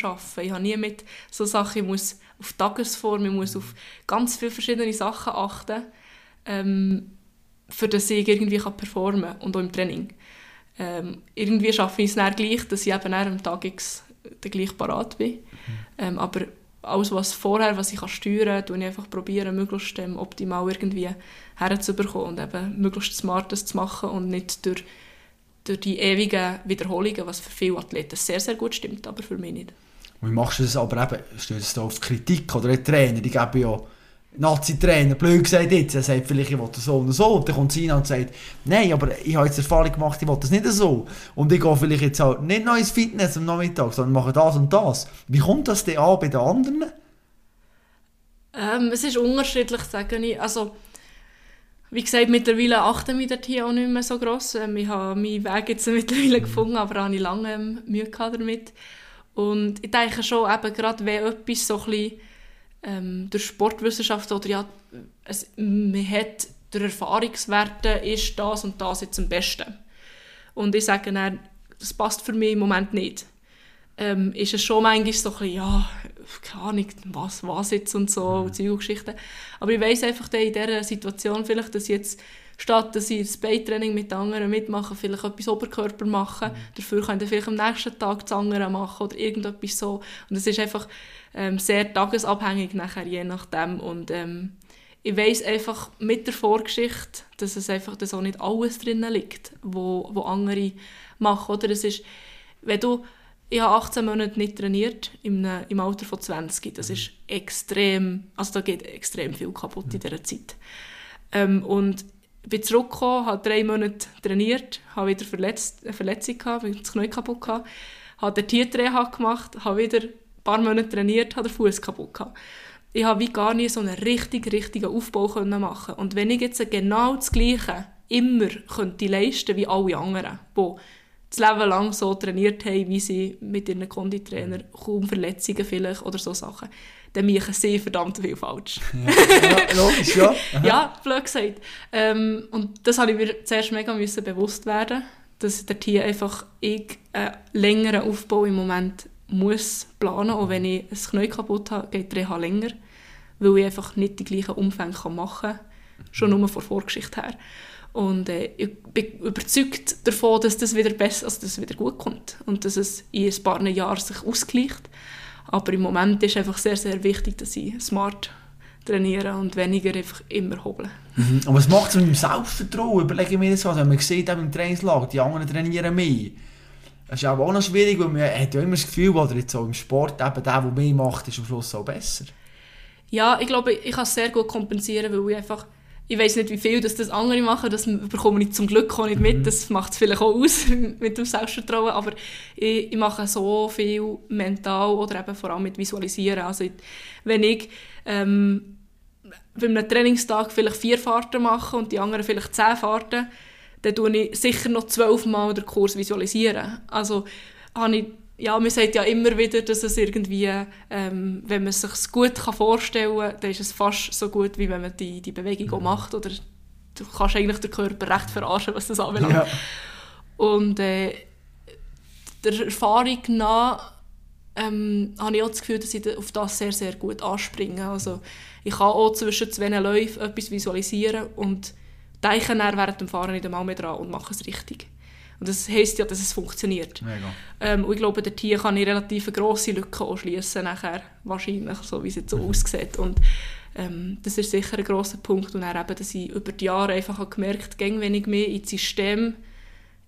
ich habe nie mit so Sachen, ich muss auf Tagesform, ich muss auf ganz viele verschiedene Sachen achten, ähm, für dass ich irgendwie kann performen kann und auch im Training. Ähm, irgendwie schaffe ich es dann gleich, dass ich eben am Tag X gleich parat bin. Mhm. Ähm, aber alles, was vorher, was ich kann steuern kann, ich einfach probieren, möglichst ähm, optimal irgendwie herzubekommen und eben möglichst Smartes zu machen und nicht durch, durch die ewigen Wiederholungen, was für viele Athleten sehr, sehr gut stimmt, aber für mich nicht. Wie machst du das aber eben, stößt du auf Kritik oder Trainer, die geben ja Nazi-Trainer, blöd gesagt jetzt, er sagt vielleicht, ich will das so und so, und dann kommt sie und sagt, nein, aber ich habe jetzt Erfahrung gemacht, ich will das nicht so. Und ich gehe vielleicht jetzt halt nicht noch ins Fitness am Nachmittag, sondern mache das und das. Wie kommt das denn an bei den anderen? Ähm, es ist unterschiedlich, sage ich. Also, wie gesagt, mittlerweile achten wir dort hier auch nicht mehr so gross. Ähm, ich habe meinen Weg jetzt mittlerweile mhm. gefunden, aber habe ich lange ähm, Mühe damit. Und ich denke schon, eben gerade wenn etwas so ein bisschen, ähm, durch Sportwissenschaft oder ja, es, man hat durch Erfahrungswerte ist das und das jetzt am besten. Und ich sage dann, das passt für mich im Moment nicht. Ähm, ist es schon manchmal so ein bisschen, ja, keine Ahnung, was, was jetzt und so, mhm. Geschichten. Aber ich weiß einfach in dieser Situation vielleicht, dass jetzt statt dass ich das Beintraining mit anderen mitmachen, vielleicht etwas Oberkörper machen. Mhm. Dafür kann ich vielleicht am nächsten Tag das andere machen oder irgendetwas so. Und es ist einfach ähm, sehr tagesabhängig nachher, je nachdem. Und ähm, ich weiß einfach mit der Vorgeschichte, dass es einfach dass auch nicht alles drin liegt, wo, wo andere machen. Oder es ist, wenn du ich habe 18 Monate nicht trainiert, im, im Alter von 20. Das ist extrem, also da geht extrem viel kaputt in dieser Zeit. Ähm, und ich bin zurückgekommen, habe drei Monate trainiert, habe wieder verletzt, eine Verletzung gehabt, das Knie kaputt gehabt, habe den Tierreha gemacht, habe wieder paar Monate trainiert, habe den Fuß kaputt gehabt. Ich habe wie gar nie so einen richtig, richtigen Aufbau können machen Und wenn ich jetzt genau das Gleiche immer könnte leisten wie alle anderen, die das Leben lang so trainiert haben, wie sie mit ihren Konditrainer, kaum Verletzungen vielleicht oder so Sachen, dann machen sie verdammt viel falsch. Ja, ja logisch, ja. ja, blöd gesagt. Ähm, und das habe ich mir zuerst mega müssen bewusst werden, dass der Tier einfach ich einen längeren Aufbau im Moment muss planen, auch wenn ich ein Knie kaputt habe, geht der Reha länger, weil ich einfach nicht die gleichen Umfänge machen kann, schon nur von Vorgeschichte her. Und äh, ich bin überzeugt davon, dass das wieder besser, also dass es wieder gut kommt und dass es in ein paar Jahren sich ausgleicht. Aber im Moment ist einfach sehr, sehr wichtig, dass ich smart trainiere und weniger einfach immer hobeln. Mhm. Und was macht es mit dem Selbstvertrauen? Überlege mir das was, wenn man sieht im Trainingslager, die anderen trainieren mehr. Das ist auch noch schwierig, weil man hat ja immer das Gefühl, oder jetzt auch im Sport, eben der, der mehr macht, ist am Schluss auch besser. Ja, ich glaube, ich kann es sehr gut kompensieren, weil ich einfach ich weiß nicht, wie viel das, das andere machen, das bekomme ich zum Glück auch nicht mit, mhm. das macht es vielleicht auch aus mit dem Selbstvertrauen, aber ich, ich, mache so viel mental oder eben vor allem mit Visualisieren. Also wenn ich ähm, bei einem Trainingstag vielleicht vier Fahrten mache und die anderen vielleicht zehn Fahrten, dann tue ich sicher noch zwölfmal den Kurs visualisieren. Also habe ich ja, man sagt ja immer wieder, dass es irgendwie, ähm, wenn man es sich gut kann vorstellen kann, dann ist es fast so gut, wie wenn man die, die Bewegung auch mhm. macht. Oder du kannst eigentlich den Körper recht verarschen, was das anbelangt. Ja. Und äh, der Erfahrung nach ähm, habe ich auch das Gefühl, dass ich auf das sehr, sehr gut anspringe. Also ich kann auch zwischen zwei Läufen etwas visualisieren und denke dann während dem Fahren nicht einmal mehr dran und mache es richtig. Und das heisst ja, dass es funktioniert. Ähm, und ich glaube, dort hier kann ich relativ grosse Lücken schließen nachher, wahrscheinlich, so wie es jetzt so mhm. aussieht. Und ähm, das ist sicher ein grosser Punkt. Und dann eben, dass ich über die Jahre einfach gemerkt habe, wenn ich mehr ins System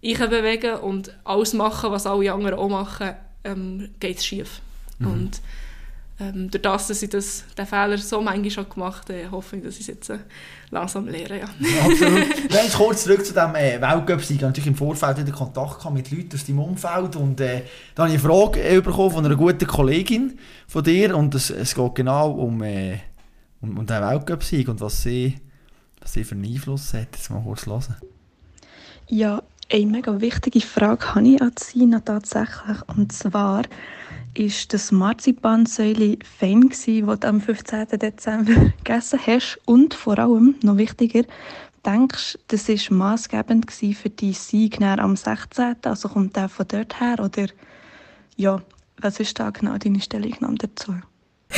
bewege und alles mache, was alle anderen auch machen, ähm, geht es schief. Mhm. Und ähm, durch das, dass ich das, den Fehler so manchmal schon gemacht habe, hoffe ich, dass ich es jetzt äh, langsam lehre. Ja. ja absolut. Wenn kurz zurück zu diesem äh, Weltcup-Sieg, natürlich im Vorfeld wieder Kontakt mit Leuten aus deinem Umfeld und äh, da habe ich eine Frage äh, bekommen von einer guten Kollegin von dir und es, es geht genau um, äh, um, um den Weltcup-Sieg und was sie, was sie für einen Einfluss hat. Jetzt mal kurz hören. Ja, eine mega wichtige Frage habe ich an Sina tatsächlich und zwar ist das Marzipansäule fein gsi, das du am 15. Dezember gegessen hast und vor allem, noch wichtiger, denkst das war maßgebend für deinen Sieg am 16. Also kommt der von dort her oder ja, was ist da genau deine Stellungnahme dazu?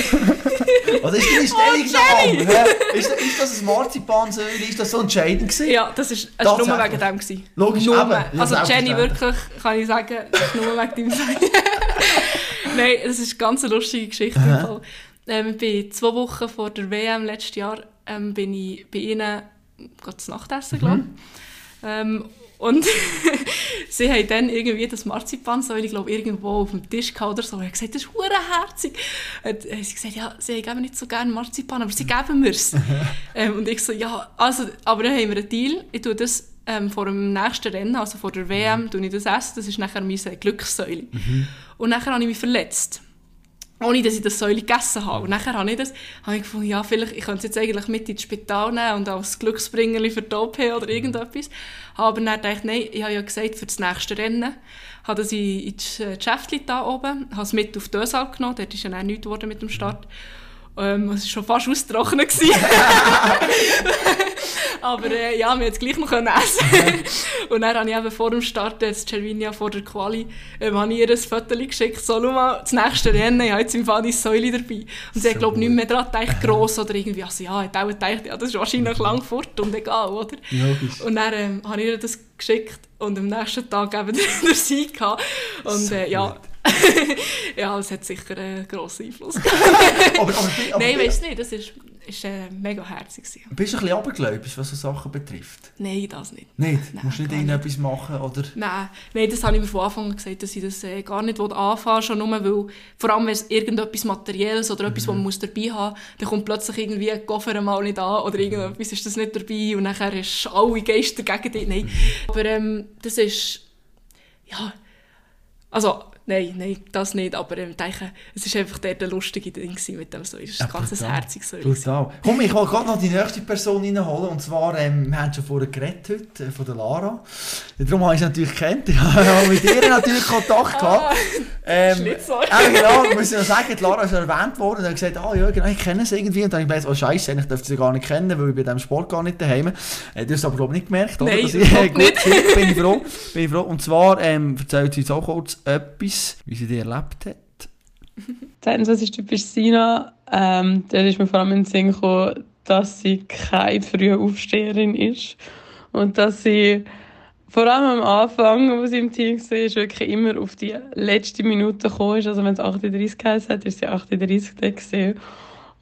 Was ist deine Stellungnahme? Oh, ist, ist das ein Marzipansäule? Ist das so entscheidend gewesen? Ja, das ist, das ist nur wegen dem. Gewesen. Logisch, nur. Eben, also Jenny, wirklich, kann ich sagen, das ist nur wegen dem Nein, es ist eine ganz lustige Geschichte. Ähm, bin zwei Wochen vor der WM letztes Jahr ähm, bin ich bei ihnen zu Nachtessen, glaube mhm. ähm, und sie haben dann irgendwie das Marzipansäule, ich glaube, irgendwo auf dem Tisch gehabt oder so. Ich gesagt, das ist herzig. Und sie haben gesagt, ja, sie geben nicht so gerne Marzipan, aber sie geben mir es. ähm, und ich so, ja, also, aber dann haben wir einen Deal. Ich tue das ähm, vor dem nächsten Rennen, also vor der WM, mhm. tue ich das essen. Das ist nachher meine Glückssäule. Mhm. Und nachher habe ich mich verletzt ohne dass ich das Säule gegessen habe. Und nachher habe ich das, habe ich gefunden, ja, vielleicht, ich könnte es jetzt eigentlich mit ins Spital nehmen und als Glücksbringerli für die OP oder mhm. irgendetwas. Aber dann dachte ich, nein, ich habe ja gesagt, für das nächste Rennen, habe das ins Geschäftchen da oben, habe es mit auf die Dösal genommen, dort ist ja dann nichts geworden mit dem Start. Ähm, es war schon fast ausgetrocknet. Aber äh, ja, wir es gleich noch essen Und dann habe ich eben vor dem Start, jetzt Cervinia vor der Quali, ähm, habe ich ihr ein Foto geschickt, so, schau mal, das nächste Rennen, ich habe jetzt im Fall die Säule dabei. Und sie hat, glaube ich, nicht mehr daran gedacht, gross oder irgendwie, also ja, hat auch gedacht, ja, das ist wahrscheinlich lang fort und egal, oder? Logisch. Und dann ähm, habe ich ihr das geschickt und am nächsten Tag eben den Sieg gehabt. Und äh, ja, ja, es hat sicher einen grossen Einfluss. aber, aber, aber, Nein, weißt du nicht, das ist, ist äh, mega herzig. Gewesen. Bist du ein bisschen abergläubisch, was so Sachen betrifft? Nein, das nicht. Nicht? Nein, Musst du nicht irgendetwas machen? Oder? Nein. Nein, das habe ich mir von Anfang an gesagt, dass ich das äh, gar nicht anfangen schon nur weil, vor allem wenn es irgendetwas Materielles oder etwas, mhm. was man muss dabei haben muss, dann kommt plötzlich irgendwie ein Koffer mal nicht an oder irgendetwas ist das nicht dabei und nachher ist alle Geister gegen dich. Nein. Mhm. Aber ähm, das ist, ja, also Nein, nein, das nicht. Aber ähm, denke, es war einfach der, der lustige Ding mit dem Säule. Es ist ein ganz herziges Säule. Total. Komm, ich will gerade noch die nächste Person reinholen. Und zwar, ähm, wir haben schon vorher geredet heute, äh, von der Lara. Darum habe ich sie natürlich kennt. Ich habe mit ihr natürlich Kontakt gehabt. Ah, ähm, äh, genau, muss ich noch sagen, die Lara ist erwähnt worden und hat gesagt, ah ja, genau, ich kenne sie irgendwie. Und dann habe ich gedacht, oh scheiße, ich dürfte sie gar nicht kennen, weil ich bei diesem Sport gar nicht daheim äh, Du hast aber glaube ich nicht gemerkt, oder? Nein, ich, äh, gut, nicht. bin ich froh. Bin ich froh. Und zwar ähm, erzählt sie uns auch kurz etwas etwas, wie sie die erlebt hat? Zweitens, was ist typisch Sina? Ähm, da ist mir vor allem in den Sinn gekommen, dass sie keine frühe Aufsteherin ist und dass sie vor allem am Anfang, wo sie im Team war, ist wirklich immer auf die letzte Minute gekommen. Also wenn es 38 geheißen hat, ist sie 38 da gewesen.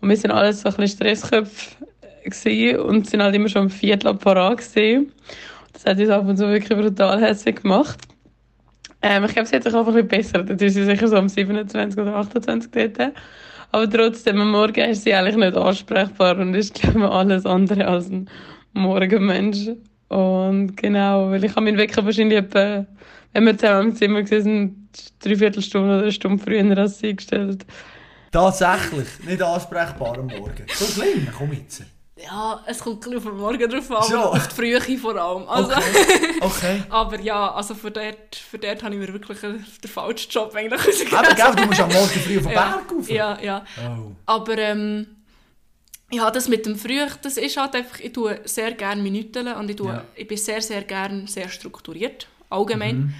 Und wir sind alles so ein bisschen Stressköpfe gewesen und sind halt immer schon am Viertel parat. Das hat uns ab und zu wirklich brutal hässlich gemacht. Ähm, ich glaube, sie hat sich einfach ein bisschen besser. Jetzt ist sie sicher so am 27 oder 28 dort. Aber trotzdem, am Morgen ist sie eigentlich nicht ansprechbar und ist, glaube ich, alles andere als ein Morgenmensch. Und genau, weil ich habe meinen Wecker wahrscheinlich etwa, wenn wir zusammen im Zimmer waren, dreiviertel Stunde oder eine Stunde früher als sie gestellt. Tatsächlich, nicht ansprechbar am Morgen. So schlimm, komm jetzt. Ja, es kommt gleich auf den Morgen drauf an, So. auf die Frühe vor allem. Also, Okay. okay. aber ja, also für dort, für dort habe ich mir wirklich den falschen Job eigentlich. Aber gell, du musst am Morgen früh auf den ja, Berg rauf. ja, ja. Oh. Aber ähm, ja, das mit dem Früh, das ist halt einfach, ich tue sehr gerne Minuten und ich, tue, Ja. ich bin sehr, sehr gerne sehr strukturiert, allgemein. Mhm.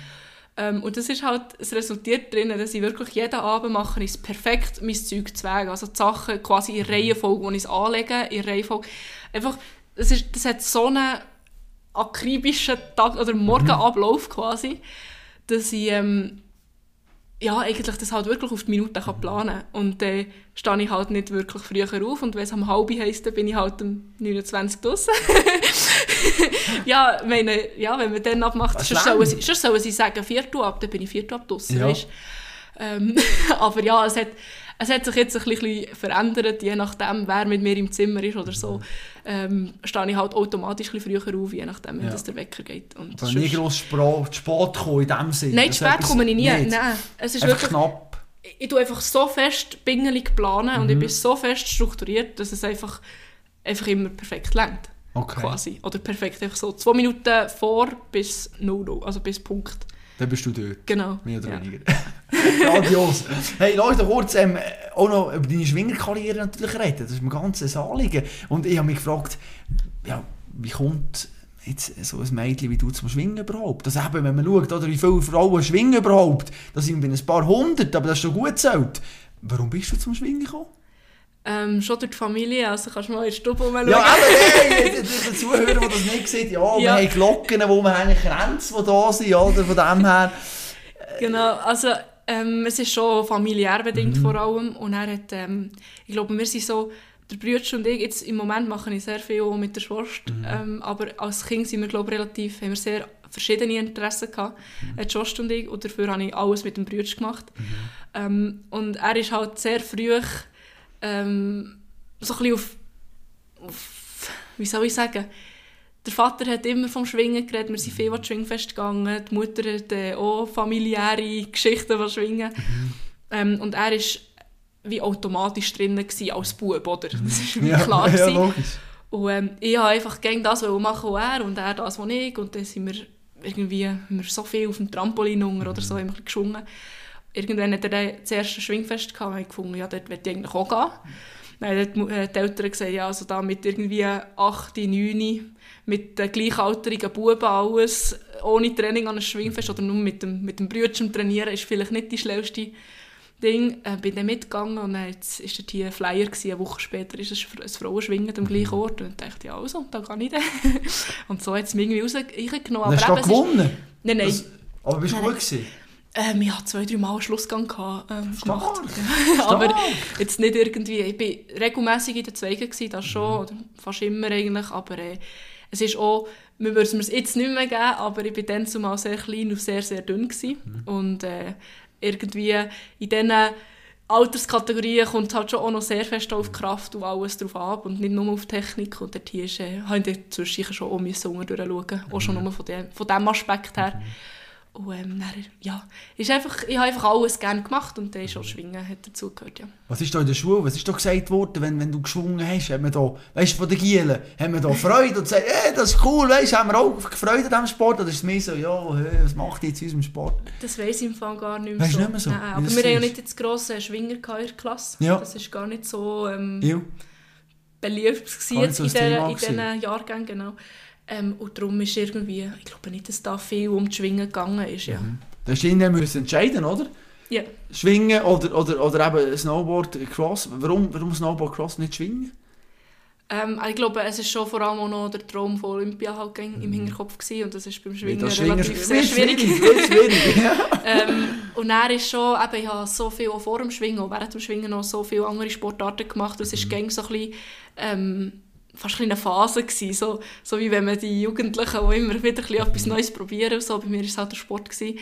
Ähm, und das ist halt, es resultiert darin, dass ich wirklich jeden Abend mache ich es perfekt, mein Zeug zu wägen. Also die Sachen quasi Mhm. in Reihenfolge, wo ich es anlege, in Reihenfolge. Einfach, das, ist, das hat so einen akribischen Tag- oder Morgenablauf quasi, dass ich ähm, ja, eigentlich das halt wirklich auf die Minute kann planen kann. Und dann äh, stehe ich halt nicht wirklich früher auf und wenn es am halb heisst, dann bin ich halt um 29 draussen. ja, meine, ja, wenn man dann abmacht, lang? sollen, sie, sollen sie sagen, Viertel ab, dann bin ich Viertel ab draussen, Ja. Ähm, aber ja, es hat, es hat sich jetzt ein bisschen verändert, je nachdem, wer mit mir im Zimmer ist oder so. Ähm, stehe ich halt automatisch ein bisschen früher auf, je nachdem, Ja. das der Wecker geht. Und Aber nie gross spät kommen in dem Sinne. Nein, spät komme ich nie. Nicht. Nein, es ist Einfach wirklich knapp. ich tue einfach so fest pingelig planen Mhm. und ich bin so fest strukturiert, dass es einfach, einfach immer perfekt längt. Okay. Quasi. Oder perfekt einfach so zwei Minuten vor bis 0, also bis Punkt. Dann bist du dort. Genau. Mehr oder Ja. weniger. Grandios. Hey, Leute, kurz ähm, auch noch über deine Schwingerkarriere natürlich reden. Das ist mir ganz ein Anliegen. Und ich habe mich gefragt, ja, wie kommt jetzt so ein Mädchen wie du zum Schwingen überhaupt? Also eben, wenn man schaut, oder, wie viele Frauen schwingen überhaupt, das sind bei ein paar hundert, aber das ist schon gut zählt. Warum bist du zum Schwingen gekommen? Ähm, schon durch die Familie, also kannst du mal in die Stube rumschauen. Ja, aber hey, der Zuhörer, der das nicht sieht, ja, wir Ja. haben Glocken, wo wir haben Kränze, die da sind, oder, von dem her. Genau, also ähm, es ist schon familiär bedingt Mhm. vor allem und er hat, ähm, ich glaube, wir sind so, der Brüder und ich, jetzt im Moment mache ich sehr viel mit der Schwester, Mhm. ähm, aber als Kind sind wir, glaube relativ, haben wir sehr verschiedene Interessen gehabt, Mhm. äh, die Schwester und ich, und dafür habe ich alles mit dem Brüder gemacht. Ähm, und er ist halt sehr früh ähm, so ein bisschen auf, auf, wie soll ich sagen, der Vater hat immer vom Schwingen geredet, wir sind viel an Schwingfest gegangen, die Mutter hat äh, auch familiäre Geschichten von Schwingen. Ähm, und er war wie automatisch drin als Bub, oder? Das war wie klar. ja, logisch. Und ähm, ich habe einfach gegen das machen, was er und er das, was ich. Und dann sind wir irgendwie haben wir so viel auf dem Trampolin unter oder so haben wir geschwungen. Irgendwann hat er dann das erste Schwingfest gehabt und ich gefunden, ja, dort möchte ich eigentlich auch gehen. Dann haben äh, die Eltern gesagt, ja, also da mit irgendwie 8, 9, mit den gleichaltrigen Buben alles, ohne Training an einem Schwingfest oder nur mit dem, mit dem Brütchen trainieren, ist vielleicht nicht die schnellste Ding. Äh, bin dann mitgegangen und dann jetzt ist dort hier ein Flyer gewesen. Eine Woche später ist es ein Frauenschwingen am gleichen Ort und ich dachte, ja also, da gehe ich dann. und so hat es mich irgendwie raus- reingenommen. Hast du Aber eben, es ist- gewonnen? Nein, nein. Das, aber bist du gut gewesen? Ähm, ich hatte zwei, drei Mal einen Schlussgang gehabt, ähm, gemacht. Aber jetzt nicht irgendwie, ich war regelmässig in den Zweigen, gewesen, das schon, oder fast immer eigentlich, aber äh, es ist auch, wir würden es mir jetzt nicht mehr geben, aber ich war dann zumal sehr klein und sehr, sehr dünn gewesen. und äh, irgendwie in diesen Alterskategorien kommt es halt schon auch noch sehr fest auf die Kraft und alles drauf ab und nicht nur auf Technik. Und dort ist, äh, habe ich dann zwischendurch schon auch müssen durchschauen, auch schon nur von dem, von dem Aspekt her. Und ähm, dann, ja, ist einfach, ich habe einfach alles gerne gemacht und dann ist auch Schwingen hat dazugehört, ja. Was ist da in der Schule? Was ist da gesagt worden, wenn, wenn du geschwungen hast? Haben wir da, weißt du, von den Gielen, haben wir da Freude und gesagt, ey, das ist cool, weißt haben wir auch Freude an diesem Sport? Oder ist es mehr so, ja, hey, was macht ihr jetzt in unserem Sport? Das weiss ich im Fall gar nicht mehr Weisst so. nicht mehr so, Nein, aber wir haben ja nicht jetzt grosse Schwinger in der Klasse. Ja. Das ist gar nicht so ähm, beliebt gewesen so in diesen Jahrgängen. Genau. Ähm, und darum ist irgendwie, ich glaube nicht, dass da viel um die Schwingen gegangen ist. Ja. Da hast du irgendwann müssen entscheiden, oder? Ja. Schwingen oder, oder, oder eben Snowboard, Cross. Warum, warum Snowboard, Cross, nicht Schwingen? Ähm, ich glaube, es ist schon vor allem auch noch der Traum von Olympia halt im Hinterkopf gewesen und das ist beim Schwingen das relativ sehr schwierig. schwierig. ja. ähm, und er ist schon, eben, ich habe so viel auch vor dem Schwingen und während dem Schwingen noch so viele andere Sportarten gemacht und es ist mhm. so ein bisschen, ähm, fast eine Phase gewesen, so, so wie wenn man die Jugendlichen, die immer wieder etwas Neues probieren, so, bei mir war es halt der Sport, gewesen,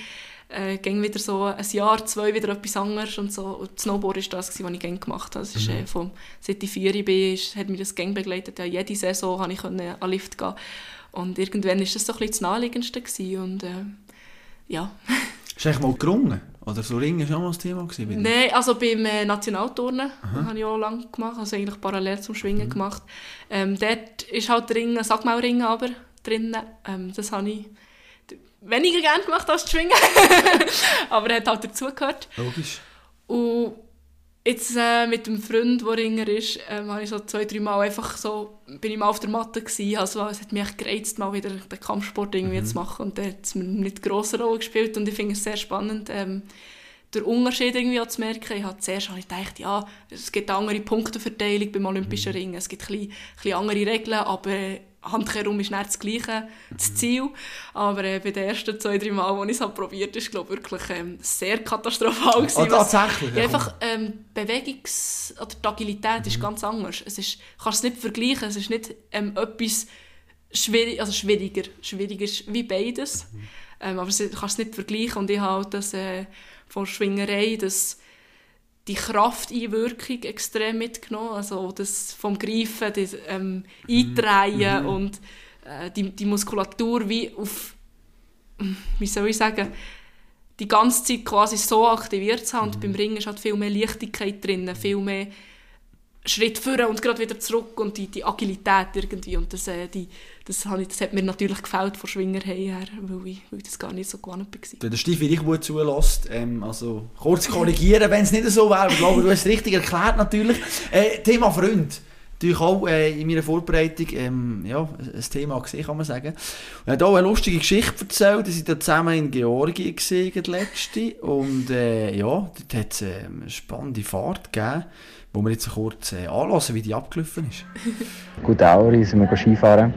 äh, ging wieder so ein Jahr, zwei wieder etwas anderes und so. Und Snowboard war das, was ich gerne gemacht habe. Das ist, mhm. äh, vom, seit ich vier bin, ist, hat mich das Gang begleitet. Ja, jede Saison konnte ich an Lift gehen. Und irgendwann war das so ein bisschen das Naheliegendste. Gewesen. Und äh, ja. Du eigentlich mal gerungen? Oder so Ringen schon mal das Thema gewesen? Nein, also beim äh, Nationalturnen habe ich auch lange gemacht, also eigentlich parallel zum Schwingen mhm. gemacht. Ähm, dort ist halt Ringen, Sackmaulringen aber drin. Ähm, das habe ich weniger gerne gemacht als Schwingen. aber er hat halt dazugehört. Logisch. Und jetzt äh, mit dem Freund, der Ringer ist, ähm, habe ich so zwei, drei Mal einfach so, bin ich mal auf der Matte gewesen. Also es hat mich gereizt, mal wieder den Kampfsport irgendwie mhm. zu machen. Und der hat es mir nicht eine grosse Rolle gespielt. Und ich finde es sehr spannend, ähm, den Unterschied irgendwie auch zu merken. Ich habe zuerst habe ich gedacht, ja, es gibt andere Punkteverteilung beim Olympischen mhm. Ringen. Es gibt ein bisschen, ein bisschen andere Regeln, aber handkehrum ist nicht das gleiche das Ziel. Aber äh, bei den ersten zwei, drei Mal, als ich es halt probiert habe, war es wirklich ähm, sehr katastrophal. Gewesen, oh, tatsächlich? Ja, einfach ähm, Bewegungs- oder die Agilität mhm. ist ganz anders. Es ist, kannst es nicht vergleichen. Es ist nicht ähm, etwas schwierig, also schwieriger. Schwieriger ist wie beides. Mhm. Ähm, aber du kannst es nicht vergleichen. Und ich habe halt das äh, von Schwingerei, das die Krafteinwirkung extrem mitgenommen. Also das vom Greifen, das ähm, Eindrehen mhm. und äh, die, die Muskulatur wie auf, wie soll ich sagen, die ganze Zeit quasi so aktiviert zu haben. Und mhm. beim Ringen ist halt viel mehr Leichtigkeit drin, viel mehr Schritt vor und gerade wieder zurück und die, die Agilität irgendwie. Und das, äh, die, das, ich, das hat mir natürlich gefällt von Schwingerei her, weil ich, weil ich das gar nicht so gewohnt war. Wenn der Stiefel dich gut zulässt, ähm, also kurz korrigieren, wenn es nicht so wäre, ich glaube, du hast es richtig erklärt natürlich. Äh, Thema Freund. Natürlich auch äh, in meiner Vorbereitung ähm, ja, ein Thema gesehen, kann man sagen. Er hat auch eine lustige Geschichte erzählt. Sie waren zusammen in Georgien gesehen, letzte. Und äh, ja, dort hat es äh, eine spannende Fahrt gegeben wo wir jetzt kurz äh, anlassen, wie die abgelaufen ist. Gut, Auri sind wir Skifahren.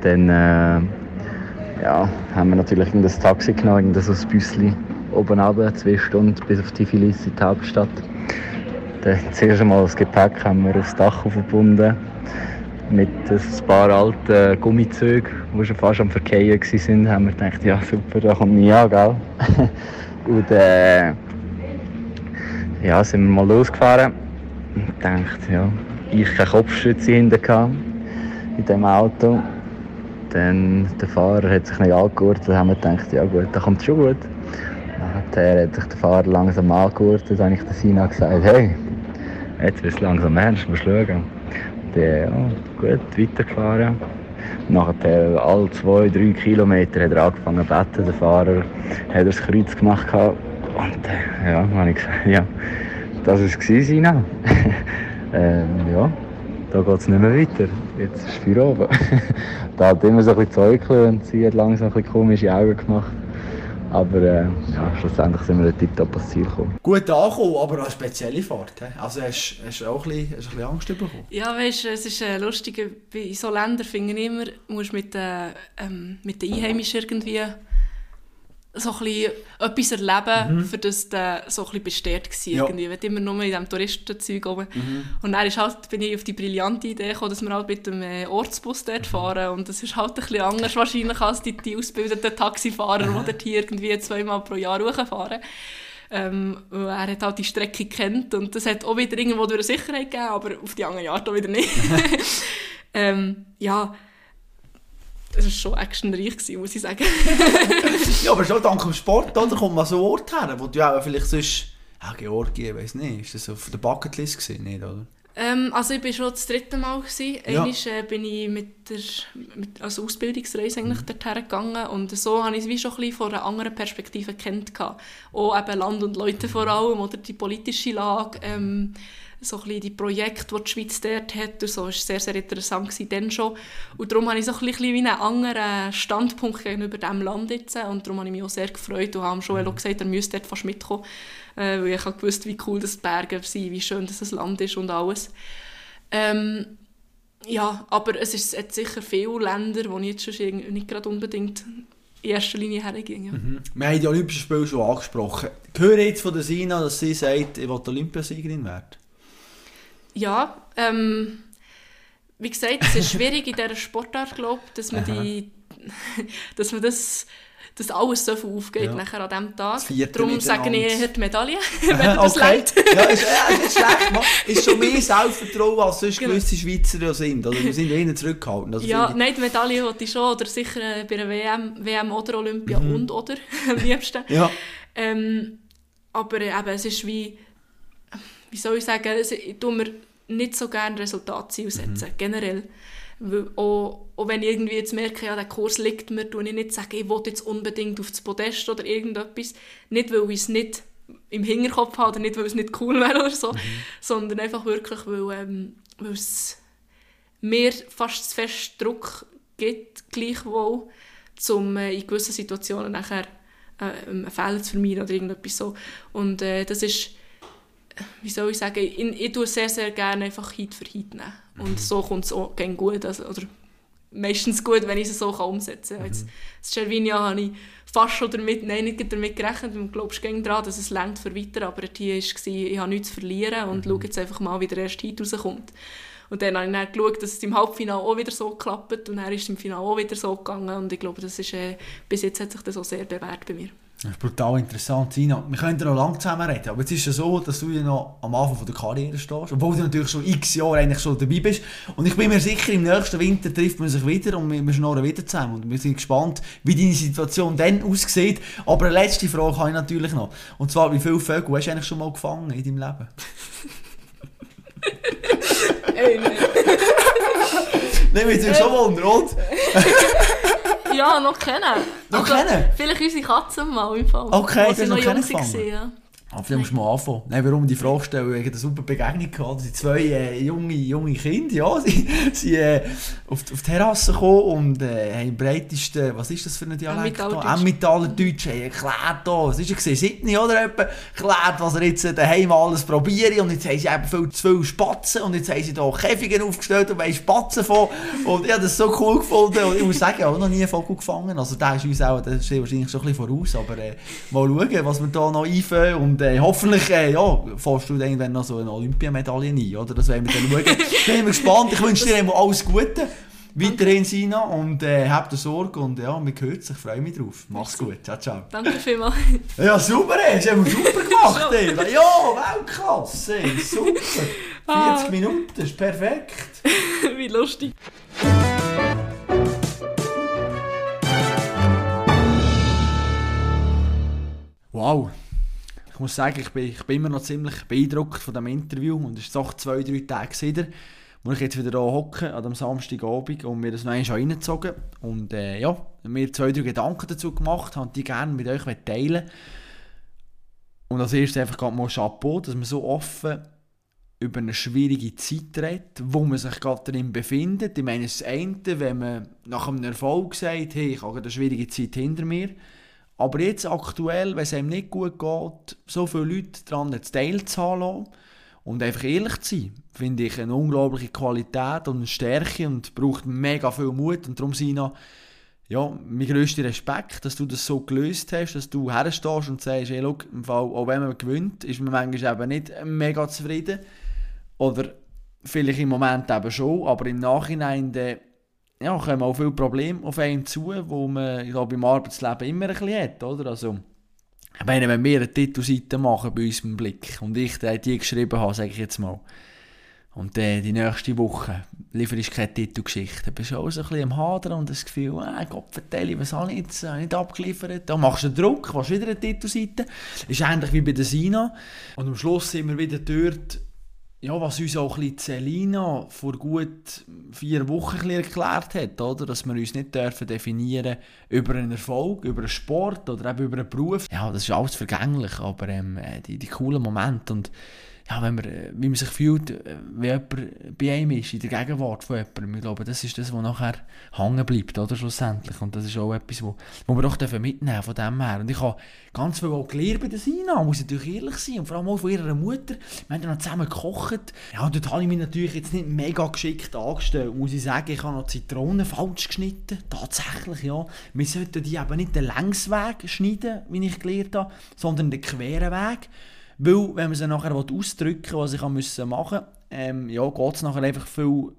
Dann äh, ja, haben wir natürlich das Taxi genommen, ein Büsschen oben runter, zwei Stunden bis auf Tiflis in die Hauptstadt. Dann zuerst einmal das Gepäck haben wir aufs Dach verbunden mit ein paar alten Gummizügen, die schon fast am Verkehren waren, haben wir gedacht, ja super, da kommt nie an, gell? Und äh, ja, sind wir mal losgefahren und gedacht, ja, ich keine Kopfstütze hinten in diesem Auto. Dann der Fahrer hat sich nicht angehört, dann haben wir gedacht, ja gut, da kommt schon gut. Dann hat sich der Fahrer langsam angehört, dann habe ich der Sina gesagt, hey, jetzt wird es langsam ernst, du schauen. Dann, ja, gut, weitergefahren. Nachher, alle zwei, drei Kilometer hat er angefangen zu beten, der Fahrer hat das Kreuz gemacht. Und äh, ja, habe ich gesagt, ja, das war es, Sina. ähm, ja, da geht es nicht mehr weiter. Jetzt ist es oben. da hat immer so ein bisschen Zeug und sie hat langsam ein bisschen komische Augen gemacht. Aber äh, ja, schlussendlich sind wir dort top ans Ziel gekommen. Gut angekommen, aber eine spezielle Fahrt. He? Also hast, du auch ein bisschen, hast ein bisschen Angst bekommen? Ja, weißt du, es ist äh, lustig, in solchen Ländern finde ich immer, musst mit, äh, ähm, mit den Einheimischen irgendwie so ein etwas erleben, mhm. für das du so ein bestärkt war. Ja. Irgendwie. Ich immer nur in diesem Touristenzeug oben. Mhm. Und dann ist halt, bin ich auf die brillante Idee gekommen, dass wir halt mit dem äh, Ortsbus dort mhm. fahren. Und das ist halt ein bisschen anders wahrscheinlich als die, die ausgebildeten Taxifahrer, die dort hier irgendwie zweimal pro Jahr hochfahren. Ähm, er hat halt die Strecke kennt und das hat auch wieder irgendwo durch Sicherheit gegeben, aber auf die anderen Art auch wieder nicht. ähm, ja, das war schon actionreich, muss ich sagen. ja, aber schon dank dem Sport, oder? Kommt man so Ort her, wo du auch vielleicht sonst... Ja, Georgien, weiß nicht. Ist das auf der Bucketlist gewesen, nicht, oder? Ähm, also ich war schon das dritte Mal. Gewesen. Ja. Einmal äh, bin ich mit der mit, als Ausbildungsreise eigentlich mhm. dorthin gegangen und so habe ich es wie schon ein bisschen von einer anderen Perspektive kennengelernt. Auch eben Land und Leute vor allem oder die politische Lage. Ähm, so ein bisschen die Projekte, die die Schweiz dort hat, und so, war sehr, sehr interessant gewesen, dann schon. Und darum habe ich so ein bisschen wie einen anderen Standpunkt gegenüber diesem Land jetzt. Und darum habe ich mich auch sehr gefreut und habe schon mhm. gesagt, er müsste dort fast mitkommen, äh, weil ich gewusst wie cool das die Berge sind, wie schön das Land ist und alles. Ähm, Ja, aber es ist hat sicher viele Länder, wo ich jetzt schon nicht gerade unbedingt in erster Linie hergehen. Ja. Mhm. Wir haben die Olympischen Spiele schon angesprochen. Höre jetzt von der Sina, dass sie sagt, ich will Olympiasiegerin werden? Ja, ähm, wie gesagt, es ist schwierig in dieser Sportart, glaube dass man die, dass man das dass alles so viel aufgeht ja. nachher an diesem Tag. Darum sage ich eher die Medaille, wenn das okay. Ja, ist, ja, ist schlecht. Man. Ist schon mehr Selbstvertrauen, als sonst genau. gewisse Schweizer sind. Oder wir sind eher zurückgehalten. Also ja, nein, die Medaille wollte ich schon. Oder sicher äh, bei einer WM, WM oder Olympia mhm. und oder am liebsten. Ja. Ähm, aber äh, eben, es ist wie, wie soll ich sagen, ich tue mir nicht so gerne Resultatziele setzen, mhm. generell. Auch, auch, wenn ich irgendwie jetzt merke, ja, der Kurs liegt mir, tue ich nicht sagen, ich will jetzt unbedingt auf das Podest oder irgendetwas. Nicht, weil ich es nicht im Hinterkopf habe oder nicht, weil es nicht cool wäre oder so, mhm. sondern einfach wirklich, weil, ähm, weil es mir fast zu fest Druck gibt, gleichwohl, um äh, in gewissen Situationen nachher äh, einen Fehler zu vermeiden oder irgendetwas so. Und äh, das ist wie soll ich sagen, ich, ich tue sehr, sehr gerne einfach Hit für Hit nehmen. Und mhm. so kommt es auch gut, also, oder meistens gut, wenn ich es so kann umsetzen kann. Mhm. Jetzt, das Cervinia habe ich fast schon damit, nein, nicht damit gerechnet, du glaubst gerne daran, dass es längt für weiter, aber hier war, ich habe nichts zu verlieren und mhm. schaue jetzt einfach mal, wie der erste Hit rauskommt. Und dann habe ich dann geschaut, dass es im Halbfinale auch wieder so klappt und dann ist es im Finale auch wieder so gegangen und ich glaube, das ist, äh, bis jetzt hat sich das auch sehr bewährt bei mir. Das ist brutal interessant, Sina. Wir können ja noch lange zusammen reden, aber jetzt ist es ja so, dass du ja noch am Anfang von der Karriere stehst, obwohl du natürlich schon x Jahre eigentlich schon dabei bist. Und ich bin mir sicher, im nächsten Winter trifft man sich wieder und wir schnorren wieder zusammen. Und wir sind gespannt, wie deine Situation dann aussieht. Aber eine letzte Frage habe ich natürlich noch. Und zwar, wie viele Vögel hast du eigentlich schon mal gefangen in deinem Leben? Ey, nein. Nein, mich natürlich schon wundern, und? ja, noch kennen. Noch also, kennen? Vielleicht unsere Katzen mal im Fall. Okay, das ist noch kennen ja. Aber vielleicht musst du mal anfangen. Nein, warum die Frage stellen? Wegen der super Begegnung gehabt. Sind zwei äh, junge, junge Kinder, ja. Sie sind äh, auf, auf die Terrasse gekommen und äh, haben breitesten, was ist das für ein Dialekt? Emmentaler Deutsch. Haben erklärt, oh, was ist er Sydney oder etwa? Erklärt, was er jetzt daheim alles probieren. Und jetzt haben sie eben viel zu viele Spatzen und jetzt haben sie hier Käfige aufgestellt und wollen Spatzen von. Und ich habe das so cool gefunden. Und ich muss sagen, ich habe noch nie einen Vogel gefangen. Also der ist uns auch, der steht wahrscheinlich schon ein bisschen voraus. Aber äh, mal schauen, was wir da noch einführen. Und äh, hoffentlich äh, ja, fährst du dann noch so eine Olympiamedaille ein, oder? Das werden wir dann schauen. Bin gespannt. Ich wünsche dir alles Gute. Weiterhin, Sina, und äh, habt Sorge und ja, wir hören sich. Ich freue mich drauf. Mach's gut. Ciao, ciao. Danke vielmals. Ja, super, ey. Hast du super gemacht, ey. Ja, Weltklasse, ey. Super. 40 ah. Minuten, ist perfekt. Wie lustig. Wow ich muss sagen, ich bin, ich bin immer noch ziemlich beeindruckt von dem Interview und es ist doch zwei, drei Tage wieder, wo ich jetzt wieder hier hocke, an dem Samstagabend und mir das noch einmal reingezogen und äh, ja, mir zwei, drei Gedanken dazu gemacht, habe die gerne mit euch teilen und als erstes einfach gerade mal Chapeau, dass man so offen über eine schwierige Zeit redet, wo man sich gerade darin befindet. Ich meine, das eine, wenn man nach einem Erfolg sagt, hey, ich habe eine schwierige Zeit hinter mir, aber jetzt aktuell, wenn es einem nicht gut geht, so viele Leute daran teilzuhaben und einfach ehrlich zu sein, finde ich eine unglaubliche Qualität und eine Stärke und braucht mega viel Mut. Und darum, Sina, ja, mein grösster Respekt, dass du das so gelöst hast, dass du herstehst und sagst, hey, look, im Fall, auch wenn man gewinnt, ist man manchmal eben nicht mega zufrieden. Oder vielleicht im Moment eben schon, aber im Nachhinein dann ja, kommen auch viele Probleme auf einen zu, wo man ich glaube, im Arbeitsleben immer ein bisschen hat. Oder? Also, ich wenn wir eine Titelseite machen bei uns im Blick und ich die geschrieben habe, sage ich jetzt mal, und äh, die nächste Woche liefere ich keine Titelgeschichte. Dann bist du auch so ein bisschen am Hadern und das Gefühl, ah, Gott vertelle, was habe ich jetzt äh, nicht abgeliefert? Dann machst du Druck, machst wieder eine Titelseite. Ist ähnlich wie bei der Sina. Und am Schluss sind wir wieder dort, ja, was uns auch ein Celina vor gut vier Wochen erklärt hat, oder? dass wir uns nicht dürfen definieren über einen Erfolg, über einen Sport oder eben über einen Beruf. Ja, das ist alles vergänglich, aber ähm, äh, die, die coolen Momente und ja, wenn man, äh, wie man sich fühlt, äh, wie jemand bei einem ist, in der Gegenwart von jemandem. Ich glaube, das ist das, was nachher hängen bleibt, oder, schlussendlich. Und das ist auch etwas, wo, wo wir doch mitnehmen von dem her. Und ich habe ganz viel auch gelernt bei der Sina, muss ich natürlich ehrlich sein. Und vor allem auch von ihrer Mutter. Wir haben dann zusammen gekocht. Ja, dort habe ich mich natürlich jetzt nicht mega geschickt angestellt, muss ich sagen. Ich habe noch Zitronen falsch geschnitten. Tatsächlich, ja. Wir sollten die eben nicht den Längsweg schneiden, wie ich gelernt habe, sondern den queren Weg. Weil, wenn man sie nachher ausdrücken will, was ich machen musste, ähm, ja, geht es nachher einfach viel,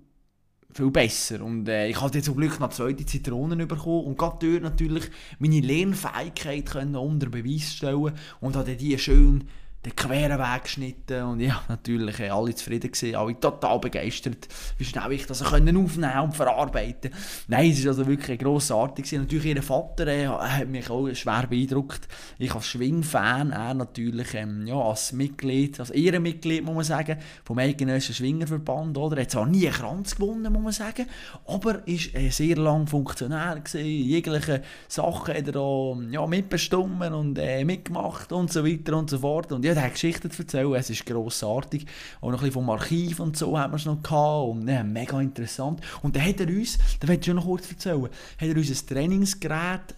viel besser. Und äh, ich jetzt zum Glück noch zweite Zitronen bekommen und gerade dort natürlich meine Lernfähigkeit unter Beweis stellen und habe die schön den queren Weg geschnitten und ja, natürlich äh, alle zufrieden gewesen, alle total begeistert, wie schnell ich das aufnehmen und verarbeiten Nein, es ist also wirklich grossartig. Natürlich ihr Vater äh, hat mich auch schwer beeindruckt. Ich als Schwingfan, er natürlich ähm, ja, als Mitglied, als Ehrenmitglied, muss man sagen, vom Eidgenössischen Schwingerverband, oder? Er hat zwar nie einen Kranz gewonnen, muss man sagen, aber ist äh, sehr lang Funktionär gewesen, jegliche Sachen hat er da, ja, mitbestimmt und äh, mitgemacht und so weiter und so fort und ja, der hat Geschichten zu erzählen, es ist grossartig. Auch noch ein bisschen vom Archiv und so haben wir es noch gehabt und ja, mega interessant. Und dann hat er uns, da will ich noch kurz erzählen, hat er uns ein Trainingsgerät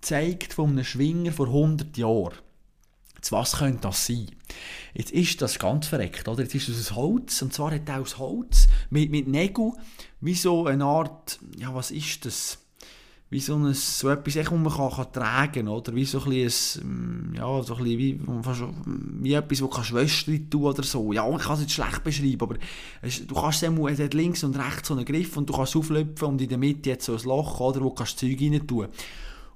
gezeigt von einem Schwinger vor 100 Jahren. Jetzt, was könnte das sein? Jetzt ist das ganz verreckt, oder? Jetzt ist das aus Holz, und zwar hat er aus Holz mit, mit Nägeln, wie so eine Art, ja, was ist das? Wie so, ein, so etwas, das man kann, kann tragen oder wie so ein bisschen, mm, ja, so ein bisschen wie, wie etwas, das kannst Wäsche tun oder so. Ja, ich kann es nicht schlecht beschreiben, aber es, du kannst es, es hat links und rechts so einen Griff und du kannst auflöpfen und in der Mitte jetzt so ein Loch, oder, wo du kannst Zeug rein tun.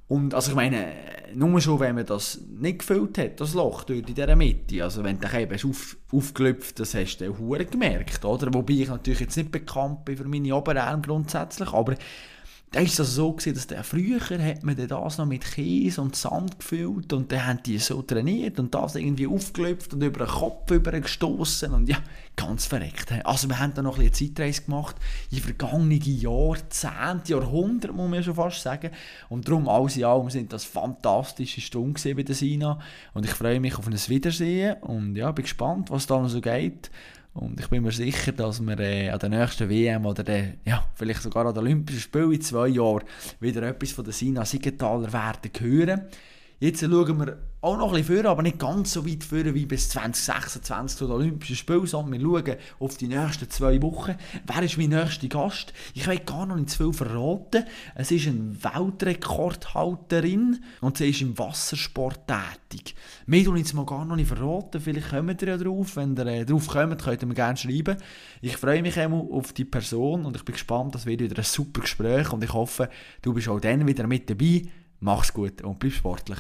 Und also ich meine, nur schon, wenn man das nicht gefüllt hat, das Loch dort in dieser Mitte, also wenn du eben auf, aufgelöpft das hast du auch gemerkt, oder? Wobei ich natürlich jetzt nicht bekannt bin für meine Oberarme grundsätzlich, aber da ist das so gewesen, dass der früher hat man das noch mit Käse und Sand gefüllt und dann haben die so trainiert und das irgendwie aufgelöpft und über den Kopf übergestoßen und ja, ganz verreckt. Also wir haben dann noch ein bisschen Zeitreise gemacht in vergangenen Jahrzehnte, Jahrhunderte muss man schon fast sagen. Und darum alles in allem sind das fantastische Stunden bei der Sina. Und ich freue mich auf ein Wiedersehen und ja, bin gespannt, was da noch so geht und ich bin mir sicher, dass wir äh, an der nächsten WM oder der, ja, vielleicht sogar an den Olympischen Spielen in zwei Jahren wieder etwas von der Sina Siegenthaler werden hören. Jetzt schauen wir auch noch ein bisschen vor, aber nicht ganz so weit vor wie bis 2026 zu den Olympischen Spielen, sondern wir schauen auf die nächsten zwei Wochen. Wer ist mein nächster Gast? Ich will gar noch nicht zu viel verraten. Es ist eine Weltrekordhalterin und sie ist im Wassersport tätig. Mehr tun jetzt mal gar noch nicht verraten, vielleicht kommt ihr ja drauf. Wenn ihr äh, drauf kommt, könnt ihr mir gerne schreiben. Ich freue mich immer auf die Person und ich bin gespannt, das wird wieder ein super Gespräch und ich hoffe, du bist auch dann wieder mit dabei. Mach's gut und bleib sportlich.